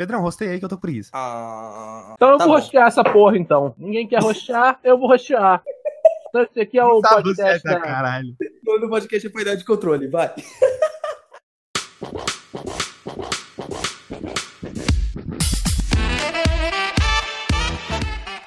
Pedrão, rostei aí que eu tô por isso. Ah, Então eu tá vou bom. rostear essa porra, então. Ninguém quer rostear, eu vou rostear. Então esse aqui é o Tá podcast da... caralho. No podcast é painel de controle, vai.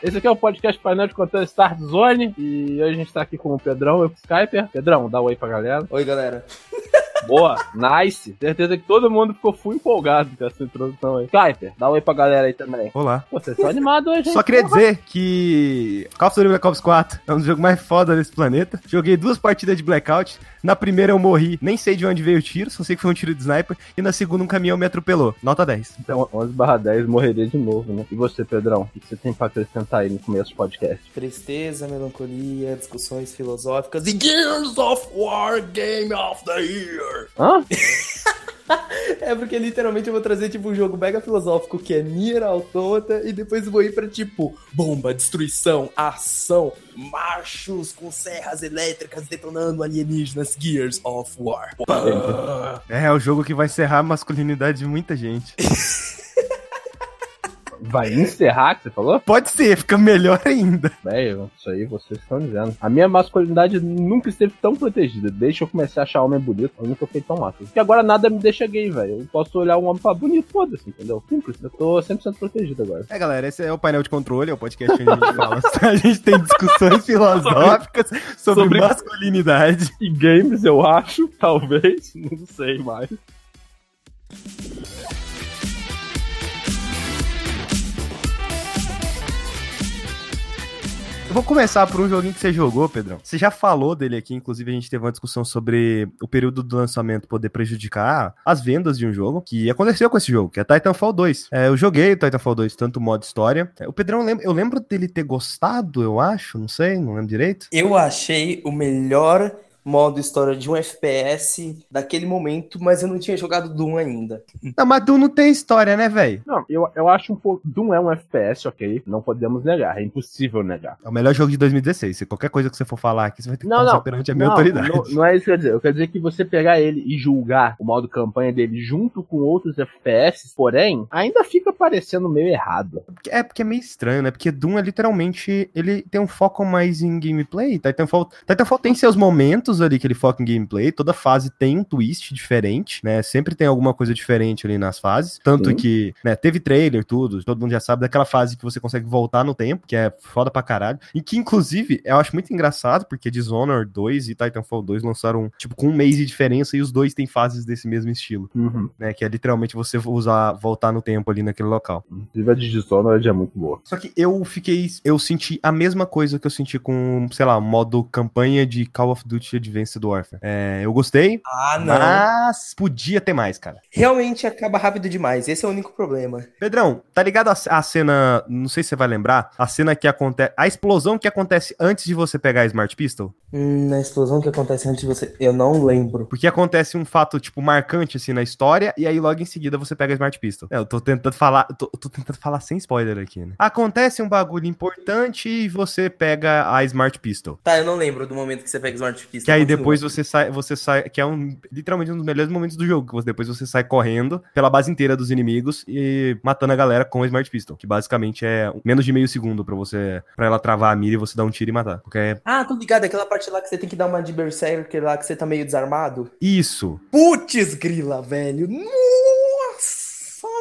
Esse aqui é o podcast painel de controle Start Zone. E hoje a gente tá aqui com o Pedrão e o Skyper. Pedrão, dá um oi pra galera. Oi, galera. Boa, nice. Certeza que todo mundo ficou full empolgado com essa introdução aí. Skyper, dá um oi pra galera aí também. Olá. Pô, vocês estão animados hoje, hein? Só queria dizer que Call of Duty Black Ops 4 é um dos jogos mais foda desse planeta. Joguei duas partidas de Blackout. Na primeira eu morri, nem sei de onde veio o tiro, só sei que foi um tiro de sniper. E na segunda um caminhão me atropelou. Nota 10. Então, 11 barra 10 morreria de novo, né? E você, Pedrão? O que você tem pra acrescentar aí no começo do podcast? Tristeza, melancolia, discussões filosóficas e Gears of War Game of the Year. Hã? É porque literalmente eu vou trazer tipo um jogo mega filosófico que é Nier Automata e depois vou ir pra tipo bomba, destruição, ação, machos com serras elétricas detonando alienígenas, Gears of War. É, é o jogo que vai encerrar a masculinidade de muita gente. Vai encerrar, que você falou? Pode ser, fica melhor ainda. Velho, isso aí vocês estão dizendo. A minha masculinidade nunca esteve tão protegida. Desde que eu comecei a achar homem bonito, eu nunca fui tão macho. Porque agora nada me deixa gay, velho. Eu posso olhar um homem pra bonito, foda-se, entendeu? Simples. Eu tô 100% protegido agora. É, galera, esse é o painel de controle, é o podcast onde a gente fala. a gente tem discussões filosóficas sobre, sobre- masculinidade. E games, eu acho, talvez, não sei mais. Eu vou começar por um joguinho que você jogou, Pedrão. Você já falou dele aqui, inclusive a gente teve uma discussão sobre o período do lançamento poder prejudicar as vendas de um jogo, que aconteceu com esse jogo, que é Titanfall 2. É, eu joguei o Titanfall 2, tanto o modo história. É, o Pedrão, eu lembro, eu lembro dele ter gostado, eu acho, não sei, não lembro direito. Eu achei o melhor modo história de um FPS daquele momento, mas eu não tinha jogado Doom ainda. Não, mas tu não tem história, né, velho? Não, eu, eu acho um pouco. Doom é um FPS, ok? Não podemos negar, é impossível negar. É o melhor jogo de 2016. Se qualquer coisa que você for falar aqui, você vai ter que Não, passar não. perante a minha não, autoridade. Não, não é isso que eu quero dizer. Eu quero dizer que você pegar ele e julgar o modo campanha dele junto com outros FPS, porém, ainda fica parecendo meio errado. É porque é meio estranho, né? Porque Doom é literalmente. Ele tem um foco mais em gameplay. Titanfall, Titanfall tem seus momentos ali que ele foca em gameplay. Toda fase tem um twist diferente, né? Sempre tem alguma coisa diferente ali nas fases. Tanto Sim. que, né, teve trailer, tudo. Todo mundo já sabe daquela fase que você consegue voltar no tempo, que é foda pra caralho. E que, inclusive, eu acho muito engraçado, porque Dishonored 2 e Titanfall 2 lançaram, tipo, com um mês de diferença e os dois têm fases desse mesmo estilo, né? Que é literalmente você usar, voltar no tempo ali naquele local. Inclusive a de Dishonored é muito boa. Só que eu fiquei. Eu senti a mesma coisa que eu senti com, sei lá, modo campanha de Call of Duty Advanced Warfare. É, eu gostei, Ah, não. mas podia ter mais, cara. Realmente acaba rápido demais. Esse é o único problema. Pedrão, tá ligado a, a cena. Não sei se você vai lembrar. A cena que acontece. A explosão que acontece antes de você pegar a Smart Pistol. Hum, na explosão que acontece antes de você. Eu não lembro. Porque acontece um fato, tipo, marcante assim na história, e aí logo em seguida você pega a Smart Pistol. É, eu tô tentando falar. Tô, tô tentando falar sem spoiler aqui, né? Acontece um bagulho importante e você pega a Smart Pistol. Tá, eu não lembro do momento que você pega Smart Pistol. Que aí depois você sai, você sai, que é um literalmente um dos melhores momentos do jogo, que você, depois você sai correndo pela base inteira dos inimigos e matando a galera com o Smart Pistol, que basicamente é menos de meio segundo pra você para ela travar a mira e você dar um tiro e matar. Porque é Ah, tô ligado. Aquela parte lá que você tem que dar uma de Berserker lá que você tá meio desarmado. isso. Putz, grila, velho. Nossa!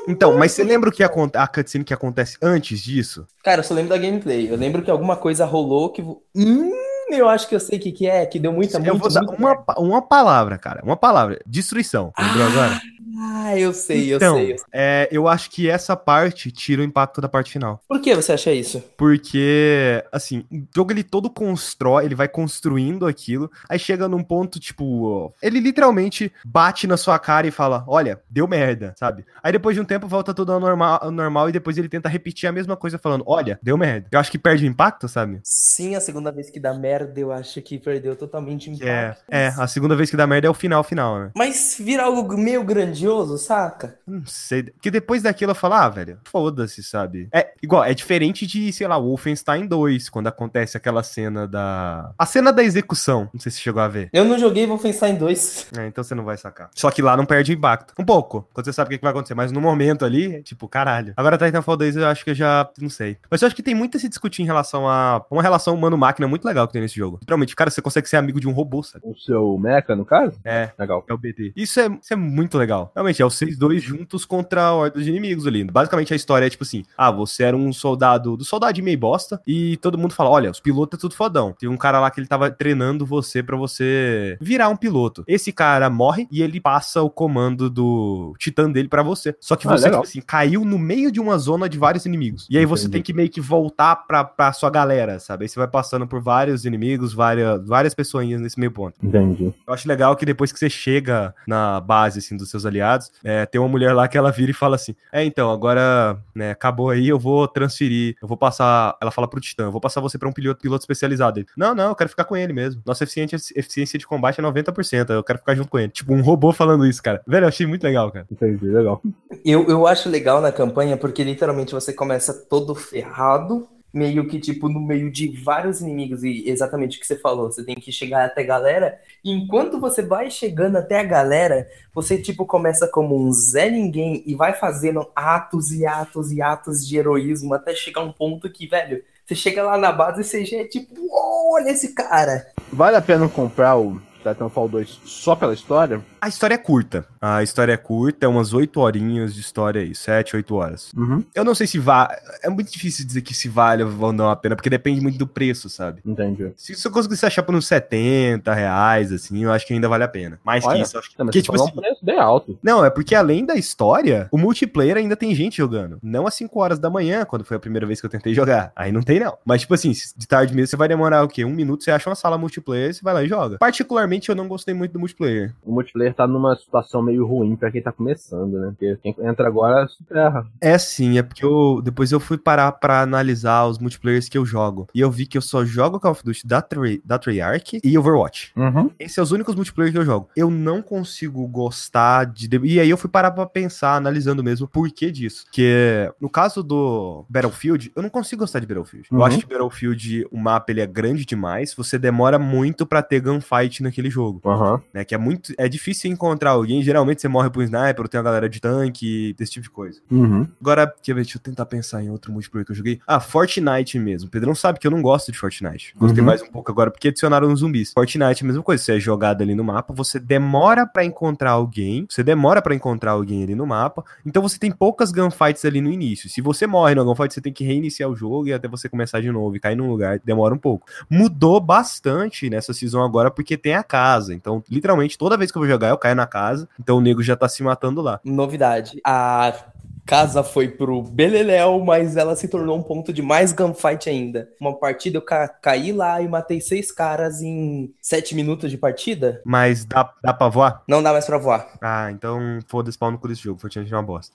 Então, mas você lembra o que aconte a cutscene que acontece antes disso? Cara, eu só lembro da gameplay. Eu lembro que alguma coisa rolou que. Hum, eu acho que eu sei o que, que é, que deu muita, Eu muita, vou dar uma, uma palavra, cara, uma palavra, destruição. Lembrou agora? Ah, eu sei, então, eu sei. eu sei. É, eu acho que essa parte tira o impacto da parte final. Por que você acha isso? Porque, assim, o jogo ele todo constrói, ele vai construindo aquilo, aí chega num ponto, tipo, ele literalmente bate na sua cara e fala, olha, deu merda, sabe? Aí depois de um tempo volta tudo ao normal, ao normal e depois ele tenta repetir a mesma coisa falando, olha, deu merda. Eu acho que perde o impacto, sabe? Sim, a segunda vez que dá merda, eu acho que perdeu totalmente o é, impacto. é, a segunda vez que dá merda é o final, final, né? Mas vira algo meio grandioso, corajoso, saca? Não sei. Porque depois daquilo eu falo, ah, velho, foda-se, sabe? É igual, é diferente de, sei lá, Wolfenstein 2, quando acontece aquela cena da. A cena da execução. Não sei se você chegou a ver. Eu não joguei Wolfenstein 2. É, então você não vai sacar. Só que lá não perde o impacto. Um pouco. Quando você sabe o que vai acontecer. Mas no momento ali, é tipo, caralho. Agora Titanfall 2 eu acho que eu já. Não sei. Mas eu acho que tem muito a se discutir em relação a. Uma relação humano-máquina muito legal que tem nesse jogo. Literalmente, cara, você consegue ser amigo de um robô, sabe? O seu mecha, no caso? É. Legal. É o BT. Isso é, isso é muito legal. Realmente, é os seis dois juntos contra a horda de inimigos ali. Basicamente, a história é tipo assim: ah, você era um soldado do soldado meio bosta, e todo mundo fala: olha, os pilotos é tudo fodão. Tem um cara lá que ele tava treinando você pra você virar um piloto. Esse cara morre e ele passa o comando do titã dele pra você. Só que Ah, você, tipo assim, caiu no meio de uma zona de vários inimigos. E aí você Entendi. tem que meio que voltar pra, pra sua galera, sabe? Aí você vai passando por vários inimigos, várias, várias pessoinhas nesse meio ponto. Entendi. Eu acho legal que depois que você chega na base, assim, dos seus aliados, é, tem uma mulher lá que ela vira e fala assim, é, então, agora, né, acabou aí, eu vou transferir, eu vou passar, ela fala pro Titã, eu vou passar você pra um piloto, piloto especializado. Ele, não, não, eu quero ficar com ele mesmo. Nossa eficiência, eficiência de combate é 90%, eu quero ficar junto com ele. Tipo, um robô falando isso, cara. Velho, eu achei muito legal, cara. Entendi, legal. Eu, eu acho legal na campanha porque literalmente você começa todo ferrado, meio que tipo no meio de vários inimigos, e exatamente o que você falou, você tem que chegar até a galera, e enquanto você vai chegando até a galera, você tipo começa como um Zé Ninguém e vai fazendo atos e atos e atos de heroísmo até chegar um ponto que, velho, você chega lá na base e você já é tipo, "Uou, olha esse cara. Vale a pena comprar o Titanfall 2 só pela história? A história é curta. A história é curta, é umas 8 horinhas de história aí, 7, 8 horas. Uhum. Eu não sei se vale. É muito difícil dizer que se vale ou não a pena, porque depende muito do preço, sabe? Entendi. Se você conseguisse achar por uns 70 reais, assim, eu acho que ainda vale a pena. Mais Olha, que isso, eu acho que. Porque, tipo assim. um preço bem alto. Não, é porque além da história, o multiplayer ainda tem gente jogando. Não às 5 horas da manhã, quando foi a primeira vez que eu tentei jogar. Aí não tem, não. Mas, tipo assim, de tarde mesmo, você vai demorar o quê? Um minuto, você acha uma sala multiplayer, você vai lá e joga. Particularmente, eu não gostei muito do multiplayer. O multiplayer tá numa situação meio ruim pra quem tá começando, né? Porque quem entra agora se ferra. É sim, é porque eu depois eu fui parar pra analisar os multiplayers que eu jogo. E eu vi que eu só jogo Call of Duty da, Trey- da Treyarch e Overwatch. Uhum. Esses são os únicos multiplayer que eu jogo. Eu não consigo gostar de. E aí eu fui parar pra pensar, analisando mesmo, por que disso. Que no caso do Battlefield, eu não consigo gostar de Battlefield. Eu Uhum. acho que Battlefield, o mapa ele é grande demais. Você demora muito pra ter gunfight naquele jogo. Aham. Né, que é muito. É difícil encontrar alguém. Geralmente você morre pro sniper, ou tem uma galera de tanque, desse tipo de coisa. Uhum. Agora, quer ver, deixa eu tentar pensar em outro multiplayer que eu joguei. Ah, Fortnite mesmo. O Pedrão sabe que eu não gosto de Fortnite. Gostei Uhum. mais um pouco agora porque adicionaram os zumbis. Fortnite é a mesma coisa. Você é jogado ali no mapa, você demora pra encontrar alguém. Você demora pra encontrar alguém ali no mapa. Então você tem poucas gunfights ali no início. Se você morre no gunfight, você tem que reiniciar o jogo e até você começar de novo e cair num lugar. Demora um pouco. Mudou bastante nessa season agora porque tem a casa. Então, literalmente, toda vez que eu vou jogar, eu caio na casa. Então o nego já tá se matando lá. Novidade. A casa foi pro Beleléu, mas ela se tornou um ponto de mais gunfight ainda. Uma partida eu ca- caí lá e matei seis caras em sete minutos de partida. Mas dá, dá pra voar? Não dá mais pra voar. Ah, então foda-se pau no cu desse jogo. Fortnite é uma bosta.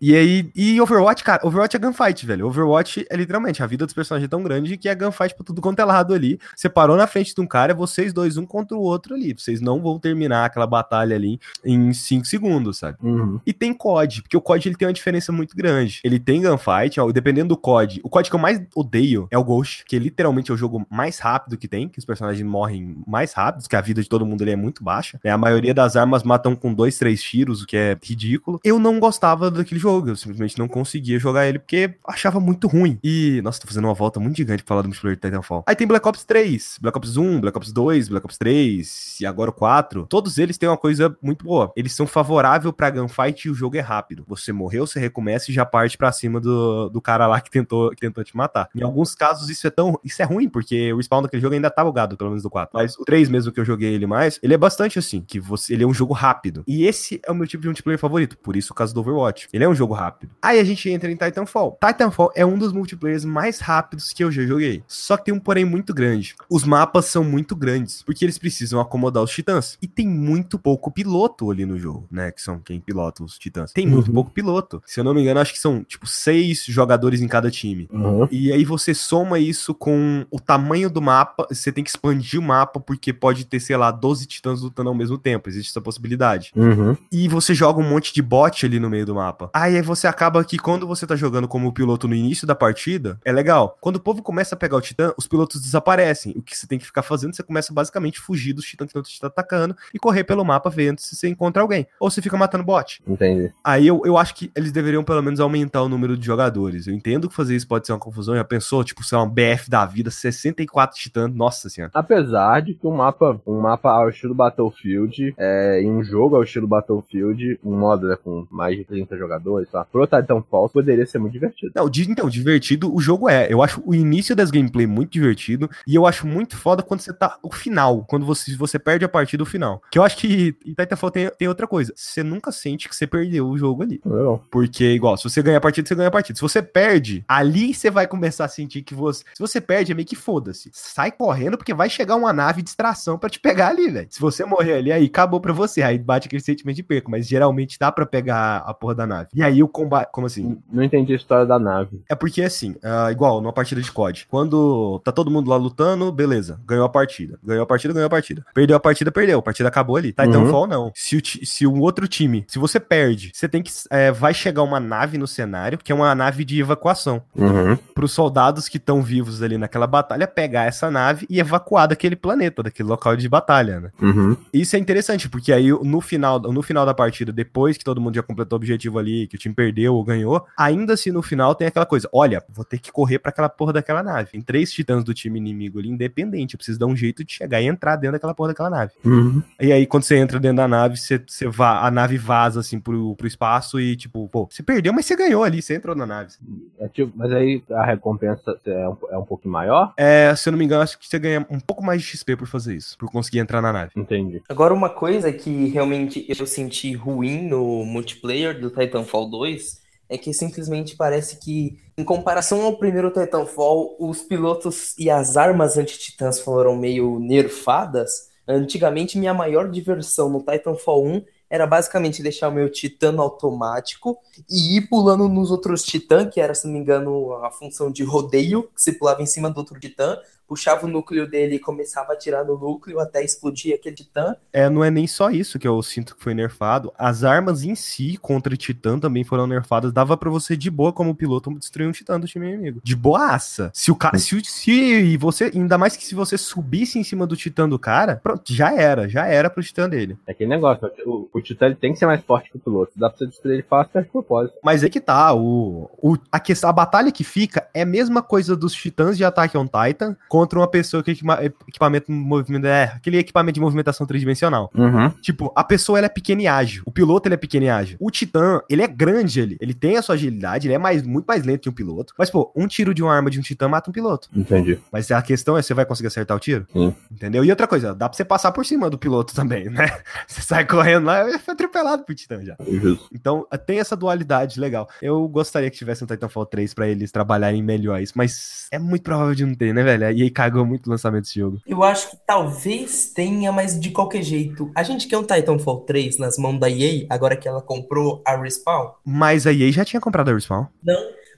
e aí, e Overwatch, cara, Overwatch é gunfight, velho. Overwatch é literalmente, a vida dos personagens é tão grande que é gunfight pra tudo quanto é lado ali. Você parou na frente de um cara, é vocês dois, um contra o outro ali. Vocês não vão terminar aquela batalha ali em 5 segundos, sabe? Uhum. E tem COD, porque o COD ele tem uma diferença muito grande. Ele tem gunfight, ó, dependendo do COD. O COD que eu mais odeio é o Ghost, que literalmente é o jogo mais rápido que tem, que os personagens morrem mais rápidos, que a vida de todo mundo ali é muito baixa. né? A maioria das armas matam com dois, três tiros, o que é ridículo. Eu não gostava daquele jogo, eu simplesmente não conseguia jogar ele porque achava muito ruim. E, nossa, tô fazendo uma volta muito gigante pra falar do multiplayer de Titanfall. Aí tem Black Ops 3, Black Ops 1, Black Ops 2, Black Ops 3 e agora o 4. Todos eles têm uma coisa muito boa. Eles são favoráveis pra gunfight e o jogo é rápido. Você morreu, você recomeça e já parte pra cima do, do cara lá que tentou, que tentou te matar. Em alguns casos isso é tão isso é ruim, porque o respawn daquele jogo ainda tá bugado, pelo menos do 4. Mas o 3 mesmo que eu joguei ele mais, ele é bastante assim, que você, ele é um jogo rápido. E esse é o meu tipo de multiplayer favorito, por isso o caso do Overwatch. Ele é um jogo rápido. Aí a gente entra em Titanfall. Titanfall é um dos multiplayers mais rápidos que eu já joguei. Só que tem um porém muito grande. Os mapas são muito grandes, porque eles precisam acomodar os titãs. E tem muito pouco piloto ali no jogo, né? Que são quem pilota os titãs. Tem muito Uhum. pouco piloto. Se eu não me engano, acho que são, tipo, seis jogadores em cada time. Uhum. E aí você soma isso com o tamanho do mapa, você tem que expandir o mapa, porque pode ter, sei lá, 12 titãs lutando ao mesmo tempo, existe essa possibilidade. Uhum. E você joga um monte de bot ali no meio do mapa. Aí você acaba que quando você tá jogando como piloto no início da partida, é legal. Quando o povo começa a pegar o titã, os pilotos desaparecem. O que você tem que ficar fazendo, você começa basicamente a fugir dos titãs que estão te atacando e correr pelo mapa vendo se você encontra alguém. Ou você fica matando bot. Entendi. Aí eu, eu acho que eles deveriam pelo menos aumentar o número de jogadores. Eu entendo que fazer isso pode ser uma confusão. Já pensou, tipo, sei lá, um BF da vida, 64 titãs, nossa senhora. Apesar de que um mapa, um mapa ao estilo Battlefield, é, em um jogo ao estilo Battlefield, um modo né, com mais de 30 jogadores, tá? Pro Titanfall poderia ser muito divertido. Não, então, divertido o jogo é. Eu acho o início das gameplay muito divertido. E eu acho muito foda quando você tá. O final. Quando você, você perde a partida do final. Que eu acho que em Titanfall tem, tem outra coisa. Você nunca sente que você perdeu o jogo ali. Não. Porque, igual, se você ganha a partida, você ganha a partida. Se você perde, ali você vai começar a sentir que você. Se você perde, é meio que foda-se. Sai correndo, porque vai chegar uma nave de distração pra te pegar ali, velho. Se você morrer ali, aí acabou pra você. Aí bate aquele sentimento de perco. Mas geralmente dá pra pegar a porra da nave. E aí o combate. Como assim? Não entendi a história da nave. É porque assim, ah, igual numa partida de COD, quando tá todo mundo lá lutando, beleza, ganhou a partida. Ganhou a partida, ganhou a partida. Perdeu a partida, perdeu. A partida acabou ali. Titanfall não. Se, o se um outro time, se você perde, você tem que. é, vai chegar uma nave no cenário, que é uma nave de evacuação. Uhum. Para os soldados que estão vivos ali naquela batalha pegar essa nave e evacuar daquele planeta, daquele local de batalha, né? Uhum. Isso é interessante, porque aí no final, no final da partida, depois que todo mundo já completou o objetivo ali, que o time perdeu ou ganhou, ainda assim no final tem aquela coisa: olha, vou ter que correr pra aquela porra daquela nave. Tem três titãs do time inimigo ali, independente. Eu preciso dar um jeito de chegar e entrar dentro daquela porra daquela nave. Uhum. E aí, quando você entra dentro da nave, você, você va, a nave vaza assim pro, pro espaço e, tipo, pô, você perdeu, mas você ganhou ali, você entrou na nave. É tipo, mas aí a recompensa é um, é um pouquinho maior? É, se eu não me engano, acho que você ganha um pouco mais de XP por fazer isso, por conseguir entrar na nave. Entendi. Agora, uma coisa que realmente eu senti ruim no multiplayer do Titanfall 2 é que simplesmente parece que, em comparação ao primeiro Titanfall, os pilotos e as armas anti-titãs foram meio nerfadas. Antigamente, minha maior diversão no Titanfall 1 era basicamente deixar o meu titã no automático e ir pulando nos outros titãs, que era, se não me engano, a função de rodeio, que você pulava em cima do outro titã, puxava o núcleo dele e começava a atirar no núcleo até explodir aquele titã. É, não é nem só isso que eu sinto que foi nerfado. As armas em si contra Titã também foram nerfadas. Dava pra você de boa como piloto destruir um Titã do time inimigo. De boaça. Se o cara, se, se você, ainda mais que se você subisse em cima do Titã do cara, pronto, já era, já era pro Titã dele. É aquele negócio, o, o Titã ele tem que ser mais forte que o piloto. Dá pra você destruir ele fácil de propósito. Mas é que tá, o, o a, questão, a batalha que fica é a mesma coisa dos Titãs de Attack on Titan contra uma pessoa que equipa- equipamento movimento é aquele equipamento de movimentação tridimensional. Uhum. Tipo, a pessoa ela é pequena e ágil. O piloto ele é pequeno e ágil. O Titã, ele é grande, ele. Ele tem a sua agilidade, ele é mais, muito mais lento que um piloto. Mas, pô, um tiro de uma arma de um Titã mata um piloto. Entendi. Mas a questão é, você vai conseguir acertar o tiro? Sim. Entendeu? E outra coisa, dá pra você passar por cima do piloto também, né? Você sai correndo lá e foi atropelado pro Titã já. Justo. Então, tem essa dualidade legal. Eu gostaria que tivesse um Titanfall 3 pra eles trabalharem melhor isso, mas é muito provável de não ter, né, velho? E cagou muito o lançamento desse jogo. Eu acho que talvez tenha, mas de qualquer jeito. A gente quer um Titanfall 3 nas mãos da EA, agora que ela comprou a Respawn. Mas a EA já tinha comprado a Respawn.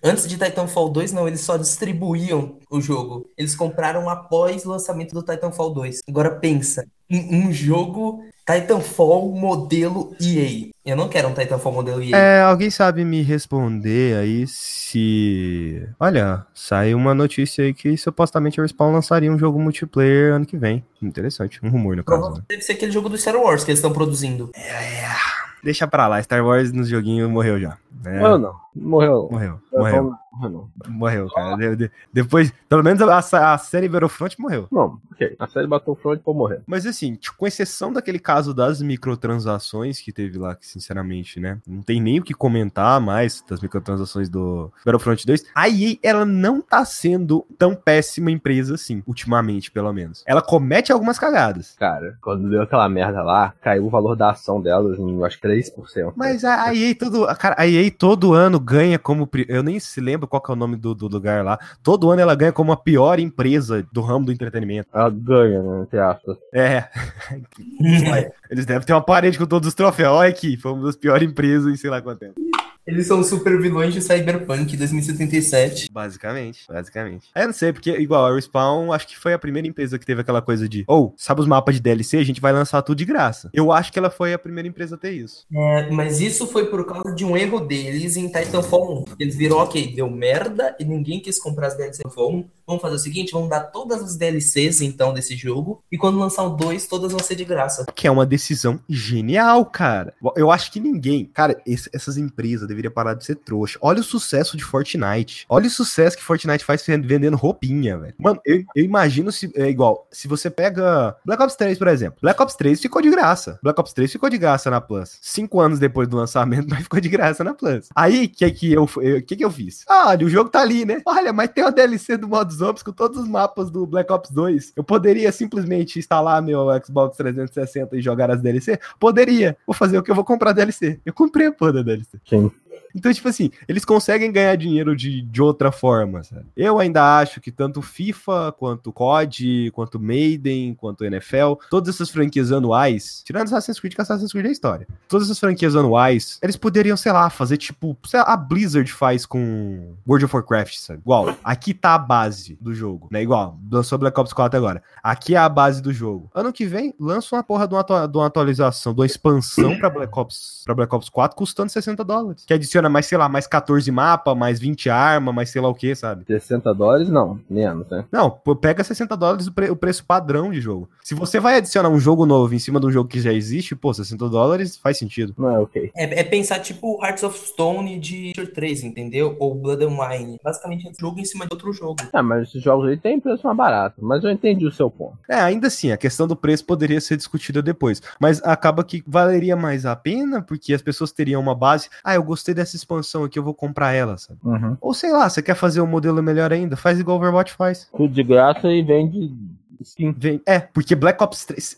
Antes de Titanfall 2, não, eles só distribuíam o jogo. Eles compraram após o lançamento do Titanfall 2. Agora pensa, um jogo Titanfall modelo EA. Eu não quero um Titanfall modelo EA. É, alguém sabe me responder aí se. Olha, saiu uma notícia aí que supostamente a Respawn lançaria um jogo multiplayer ano que vem. Interessante, um rumor no caso. Né? Deve ser aquele jogo do Star Wars que eles estão produzindo. Deixa pra lá, Star Wars nos joguinhos morreu já. É, Morreu não. Morreu. morreu, Eu morreu, Morreu cara. De- de- depois, pelo menos a, a série Battlefront morreu. Não, ok. A série Battlefront pode morrer. Mas assim, tipo, com exceção daquele caso das microtransações que teve lá, que sinceramente, né, não tem nem o que comentar mais das microtransações do Battlefront 2, a EA, ela não tá sendo tão péssima empresa assim, ultimamente, pelo menos. Ela comete algumas cagadas. Cara, quando deu aquela merda lá, caiu o valor da ação delas em, acho, 3%. Mas a, EA todo, cara, a EA todo ano ganha como, pri- eu nem se lembro qual que é o nome do, do lugar lá, todo ano ela ganha como a pior empresa do ramo do entretenimento. Ela ganha, né? Entre aspas. É, Eles devem ter uma parede com todos os troféus. Olha aqui, fomos das piores empresas em sei lá quanto tempo. Eles são super vilões de Cyberpunk 2077. Basicamente, basicamente. É, não sei, porque igual a Respawn, acho que foi a primeira empresa que teve aquela coisa de, ou, oh, sabe os mapas de DLC? A gente vai lançar tudo de graça. Eu acho que ela foi a primeira empresa a ter isso. É, mas isso foi por causa de um erro deles em Titanfall 1. Eles viram, ok, deu merda e ninguém quis comprar as DLCs Titanfall 1. Vamos fazer o seguinte, vamos dar todas as DLCs, então, desse jogo, e quando lançar o 2, todas vão ser de graça. Que é uma decisão genial, cara. Eu acho que ninguém, cara, essas empresas deveriam parar de ser trouxa. Olha o sucesso de Fortnite. Olha o sucesso que Fortnite faz vendendo roupinha, velho. Mano, eu, eu, imagino se é igual, se você pega Black Ops 3, por exemplo. Black Ops 3 ficou de graça. Black Ops 3 ficou de graça na Plus. Cinco anos depois do lançamento, mas ficou de graça na Plus. Aí, que que eu, que que eu fiz? Ah, o jogo tá ali, né? Olha, mas tem uma DLC do modo Zombies com todos os mapas do Black Ops 2. Eu poderia simplesmente instalar meu Xbox 360 e jogar as DLC? Poderia. Vou fazer o que eu vou comprar DLC. Eu comprei a porra da DLC. Sim. Então, tipo assim, eles conseguem ganhar dinheiro de, de outra forma, sabe? Eu ainda acho que tanto FIFA, quanto COD, quanto Maiden, quanto NFL, todas essas franquias anuais, tirando Assassin's Creed, que Assassin's Creed é história, todas essas franquias anuais, eles poderiam, sei lá, fazer tipo, sei lá, a Blizzard faz com World of Warcraft, sabe? Igual, aqui tá a base do jogo, né? Igual, lançou Black Ops 4 agora. Aqui é a base do jogo. Ano que vem, lança uma porra de uma, de uma atualização, de uma expansão pra Black Ops, pra Black Ops 4, custando 60 dólares. Que adiciona mais, sei lá, mais 14 mapa, mais 20 arma, mais sei lá o que, sabe? 60 dólares não, menos, né? Não, pega 60 dólares o, pre o, preço padrão de jogo. Se você vai adicionar um jogo novo em cima de um jogo que já existe, pô, 60 dólares faz sentido. Não é ok. É, é pensar tipo Hearts of Stone de Tier 3, entendeu? Ou Blood and Wine. Basicamente é um jogo em cima de outro jogo. Ah, mas esses jogos aí tem preço mais barato. Mas eu entendi o seu ponto. É, ainda assim, a questão do preço poderia ser discutida depois. Mas acaba que valeria mais a pena, porque as pessoas teriam uma base. Ah, eu gostei dessa expansão aqui, eu vou comprar ela, sabe? Uhum. Ou sei lá, você quer fazer um modelo melhor ainda? Faz igual o Overwatch faz. Tudo de graça e vende Sim. É, porque Black Ops 3.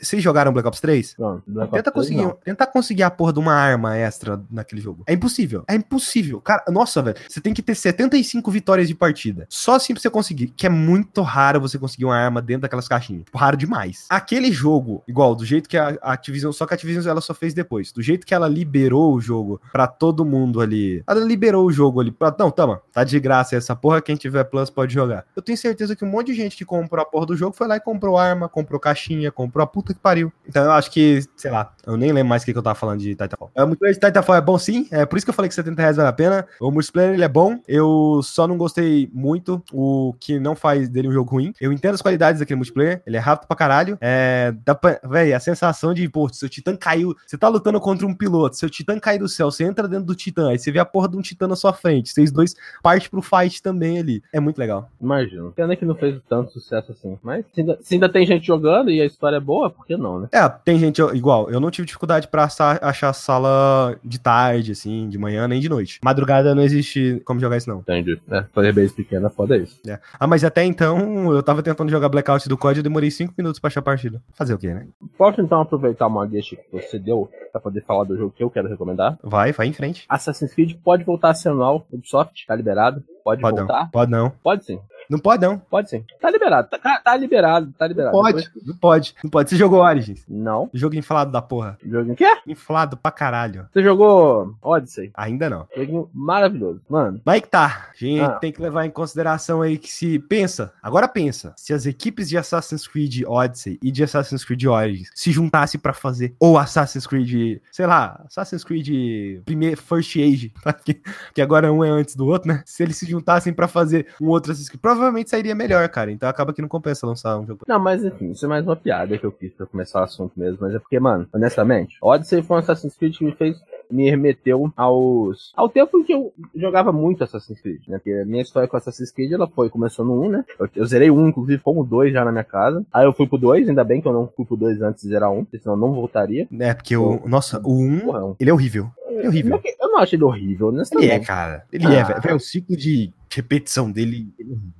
Vocês jogaram Black Ops 3? Não, Black tenta, Ops conseguir, 3, tenta conseguir a porra de uma arma extra naquele jogo. É impossível. É impossível. Cara, nossa, velho. Você tem que ter 75 vitórias de partida. Só assim pra você conseguir. Que é muito raro você conseguir uma arma dentro daquelas caixinhas. Tipo, raro demais. Aquele jogo, igual, do jeito que a Activision. Só que a Activision ela só fez depois. Do jeito que ela liberou o jogo pra todo mundo ali. Ela liberou o jogo ali. Pra, não, toma. Tá de graça essa porra. Quem tiver Plus pode jogar. Eu tenho certeza que um monte de gente que comprou a porra do jogo foi lá e comprou arma, comprou caixinha, comprou a puta que pariu. Então eu acho que, sei lá, eu nem lembro mais o que, que eu tava falando de Titanfall. É, o multiplayer de Titanfall é bom sim, é por isso que eu falei que 70 reais vale a pena. O multiplayer ele é bom, eu só não gostei muito, o que não faz dele um jogo ruim. Eu entendo as qualidades daquele multiplayer, ele é rápido pra caralho. É, dá pra, véi, a sensação de, pô, seu titã caiu, você tá lutando contra um piloto, seu titã cai do céu, você entra dentro do titã, aí você vê a porra de um titã na sua frente, vocês dois partem pro fight também ali. É muito legal. Imagino. Pena que não fez tanto sucesso assim, mas se ainda, se ainda tem gente jogando e a história é boa, por que não, né? É, tem gente igual. Eu não tive dificuldade pra achar sala de tarde, assim, de manhã, nem de noite. Madrugada não existe como jogar isso, não. Entendi. É, fazer base pequena, foda isso. É. Ah, mas até então, eu tava tentando jogar Blackout do COD e demorei 5 minutos pra achar a partida. Fazer o quê, né? Posso então aproveitar uma deixa que você deu pra poder falar do jogo que eu quero recomendar? Vai, vai em frente. Assassin's Creed pode voltar a ser anual, Ubisoft, tá liberado. Pode, pode voltar? Não. Pode não. Pode sim. Não pode, não. Pode sim. Tá liberado. Tá, tá liberado, tá liberado. Não pode, Depois... não pode. Não pode. Você jogou Origins? Não. Jogo inflado da porra. Jogo em quê? Inflado pra caralho. Você jogou Odyssey? Ainda não. Joguinho maravilhoso. Mano. Vai que tá. A gente ah. tem que levar em consideração aí que se pensa, agora pensa, se as equipes de Assassin's Creed Odyssey e de Assassin's Creed Origins se juntassem para fazer ou Assassin's Creed, sei lá, Assassin's Creed primeiro First Age, que agora um é antes do outro, né? Se eles se juntassem para fazer um outro Assassin's Creed, provavelmente sairia melhor, cara. Então acaba que não compensa lançar um jogo. Não, mas enfim, isso é mais uma piada que eu fiz pra começar o assunto mesmo, mas é porque, mano, honestamente, Odyssey foi um Assassin's Creed que me fez me remeteu aos ao tempo em que eu jogava muito Assassin's Creed, né? Porque a minha história com Assassin's Creed ela foi começou no 1, né? Eu, eu zerei o 1, inclusive como 2 já na minha casa. Aí eu fui pro 2, ainda bem que eu não fui pro 2 antes de zerar 1, senão eu não voltaria. É, porque o nossa, o 1, Porra, ele é horrível. É horrível. Eu não acho ele horrível, honestamente. Ele é, cara. Ele é, ah. é, velho. O ciclo de repetição dele.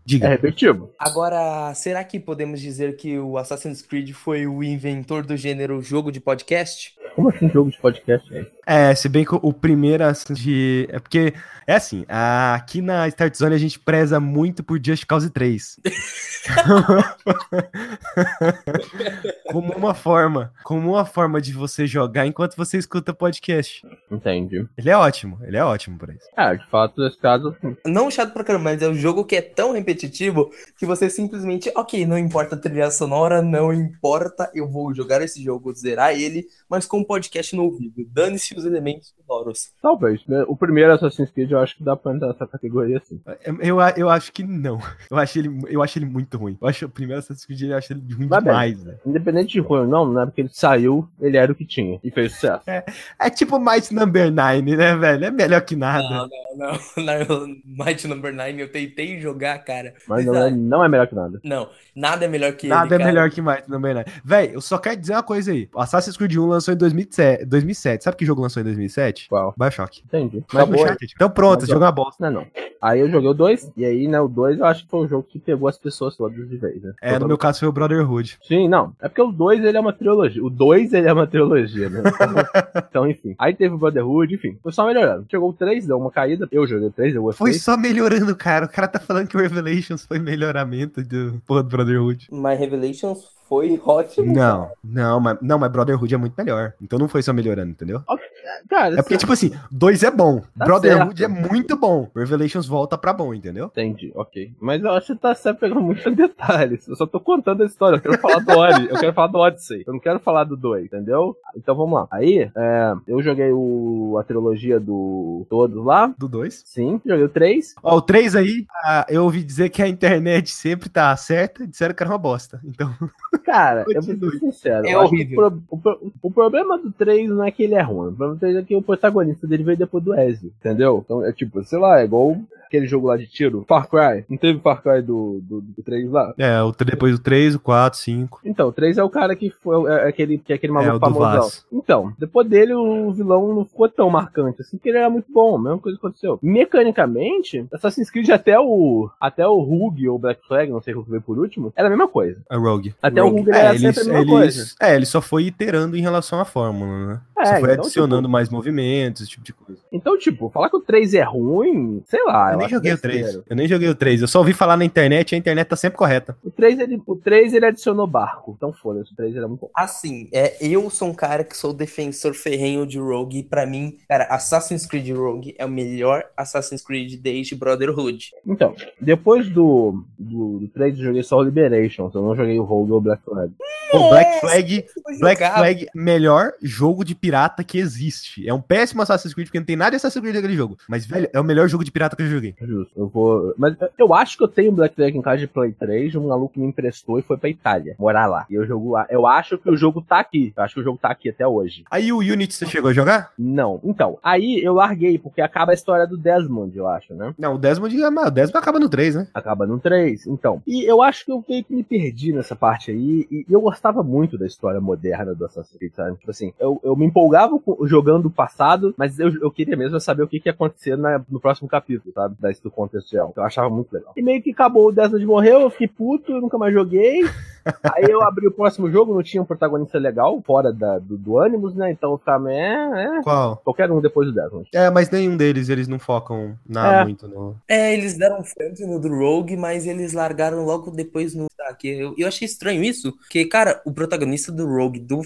Diga. É repetitivo. Agora, será que podemos dizer que o Assassin's Creed foi o inventor do gênero jogo de podcast? Como assim jogo de podcast, velho? É, se bem que o primeiro de. É porque. É assim, aqui na Start Zone a gente preza muito por Just Cause 3. como uma forma, como uma forma de você jogar enquanto você escuta podcast. Entendi. Ele é ótimo, ele é ótimo pra isso. É, de fato, nesse caso, Não chato pra caramba, mas é um jogo que é tão repetitivo que você simplesmente, ok, não importa a trilha sonora, não importa, eu vou jogar esse jogo, zerar ele, mas com um podcast no ouvido. Dane-se os elementos talvez. né? O primeiro Assassin's Creed eu acho que dá pra entrar nessa categoria assim. Eu, eu acho que não. Eu acho ele, eu acho ele muito ruim. Eu acho o primeiro Assassin's Creed eu acho ele ruim Mas bem. demais, velho. Independente de ruim ou não, na época que ele saiu, ele era o que tinha. E fez sucesso. É tipo Might Number 9, né, velho? É melhor que nada. Não, não, não. Might Number 9 eu tentei jogar, cara. Mas não é, não é melhor que nada. não, nada é melhor que Nada ele, é cara. melhor que Might Number 9. Véi, eu só quero dizer uma coisa aí. O Assassin's Creed 1 lançou em 2007. 2007. Sabe que jogo lançou em 2007? Qual? Bioshock. Entendi. Mas Acabou. Então pronto, Mas, esse jogo é uma bosta. Não, não. Aí eu joguei o 2, e aí, né, o 2 eu acho que foi o jogo que pegou as pessoas todas de vez, né? É, no meu caso foi o Brotherhood. Sim, não. É porque o 2 ele é uma trilogia. O 2 ele é uma trilogia, né? Então, então, enfim. Aí teve o Brotherhood, enfim. Foi só melhorando. Chegou o 3, deu uma caída. Eu joguei o 3, eu gostei. Foi só melhorando, cara. O cara tá falando que o Revelations foi melhoramento do porra do Brotherhood. My Revelations foi ótimo. Não, não, mas, não, mas Brotherhood é muito melhor. Então não foi só melhorando, entendeu? Cara, É porque, tipo assim, dois é bom. Tá Brotherhood certo. é muito bom. Revelations volta pra bom, entendeu? Entendi, ok. Mas eu acho que tá sempre pegando muitos detalhes. Eu só tô contando a história. Eu quero falar do Odyssey. Eu quero falar do Odyssey. Eu não quero falar do 2, entendeu? Então vamos lá. Aí, é, eu joguei o, a trilogia do todos lá. Do dois. Sim, joguei o 3. Ó, o 3 aí, ah, eu ouvi dizer que a internet sempre tá certa, disseram que era uma bosta. Então, Cara, eu vou ser sincero. É horrível. O, pro- o pro- o problema do 3 não é que ele é ruim. O problema do 3 é que o protagonista dele veio depois do Ezio, entendeu? Então é tipo, sei lá, é igual aquele jogo lá de tiro, Far Cry. Não teve Far Cry do, do, do 3 lá? é, o, depois do 3, o 4, 5. Então, o 3 é o cara que foi é aquele, que é aquele maluco É, o do famosão. Então, depois dele o vilão não ficou tão marcante assim, porque ele era muito bom, a mesma coisa aconteceu. Mecanicamente, Assassin's Creed até o até o Rogue ou Black Flag, não sei qual que veio por último, era a mesma coisa. A Rogue. Até Rogue. O É, era eles, sempre a mesma eles- coisa. é, ele só foi iterando em relação à fórmula, né? É, só foi então, adicionando tipo- mais movimentos, esse tipo de coisa. Então, tipo, falar que o 3 é ruim, sei lá. eu nem acho joguei o besteira. 3. Eu nem joguei o 3. Eu só ouvi falar na internet e a internet tá sempre correta. O 3, ele, o 3 ele adicionou barco. Então foda-se, o 3 era muito bom. Assim, é, eu sou um cara que sou defensor ferrenho de Rogue. E pra mim, cara, Assassin's Creed Rogue é o melhor Assassin's Creed desde Brotherhood. Então, depois do, do, do 3 eu joguei só o Liberations, eu não joguei o Rogue ou o Black Flag. Pô, Black Flag, Black Flag, melhor jogo de pirata que existe. É um péssimo Assassin's Creed, porque não tem nada de Assassin's Creed naquele jogo. Mas, velho, é o melhor jogo de pirata que eu joguei. Justo. Eu vou. Mas eu acho que eu tenho Black Flag em casa de Play 3, um maluco me emprestou e foi pra Itália, morar lá. E eu jogo lá. Eu acho que o jogo tá aqui. Eu acho que o jogo tá aqui até hoje. Aí o Unity você chegou a jogar? Não. Então, aí eu larguei, porque acaba a história do Desmond, eu acho, né? Não, o Desmond, ah, o Desmond acaba no 3, né? Acaba no 3, então. E eu acho que eu meio que me perdi nessa parte aí. E eu gostava muito da história moderna do Assassin's Creed, sabe? Tipo assim, eu, eu me empolgava com- jogando o passado, mas eu, eu queria mesmo saber o que, que ia acontecer na- no próximo capítulo, sabe? Da do contextual. Eu achava muito legal. E meio que acabou o Desmond morreu, eu fiquei puto, eu nunca mais joguei. Aí eu abri o próximo jogo, não tinha um protagonista legal, fora da, do, do Animus, né? Então eu ficava, é, é. Qual? Qualquer um depois do Desmond. É, mas nenhum deles, eles não focam nada É. muito no... É, eles deram frente no do Rogue, mas eles largaram logo depois no. Tá, que eu, eu achei estranho isso, porque, cara, o protagonista do Rogue do,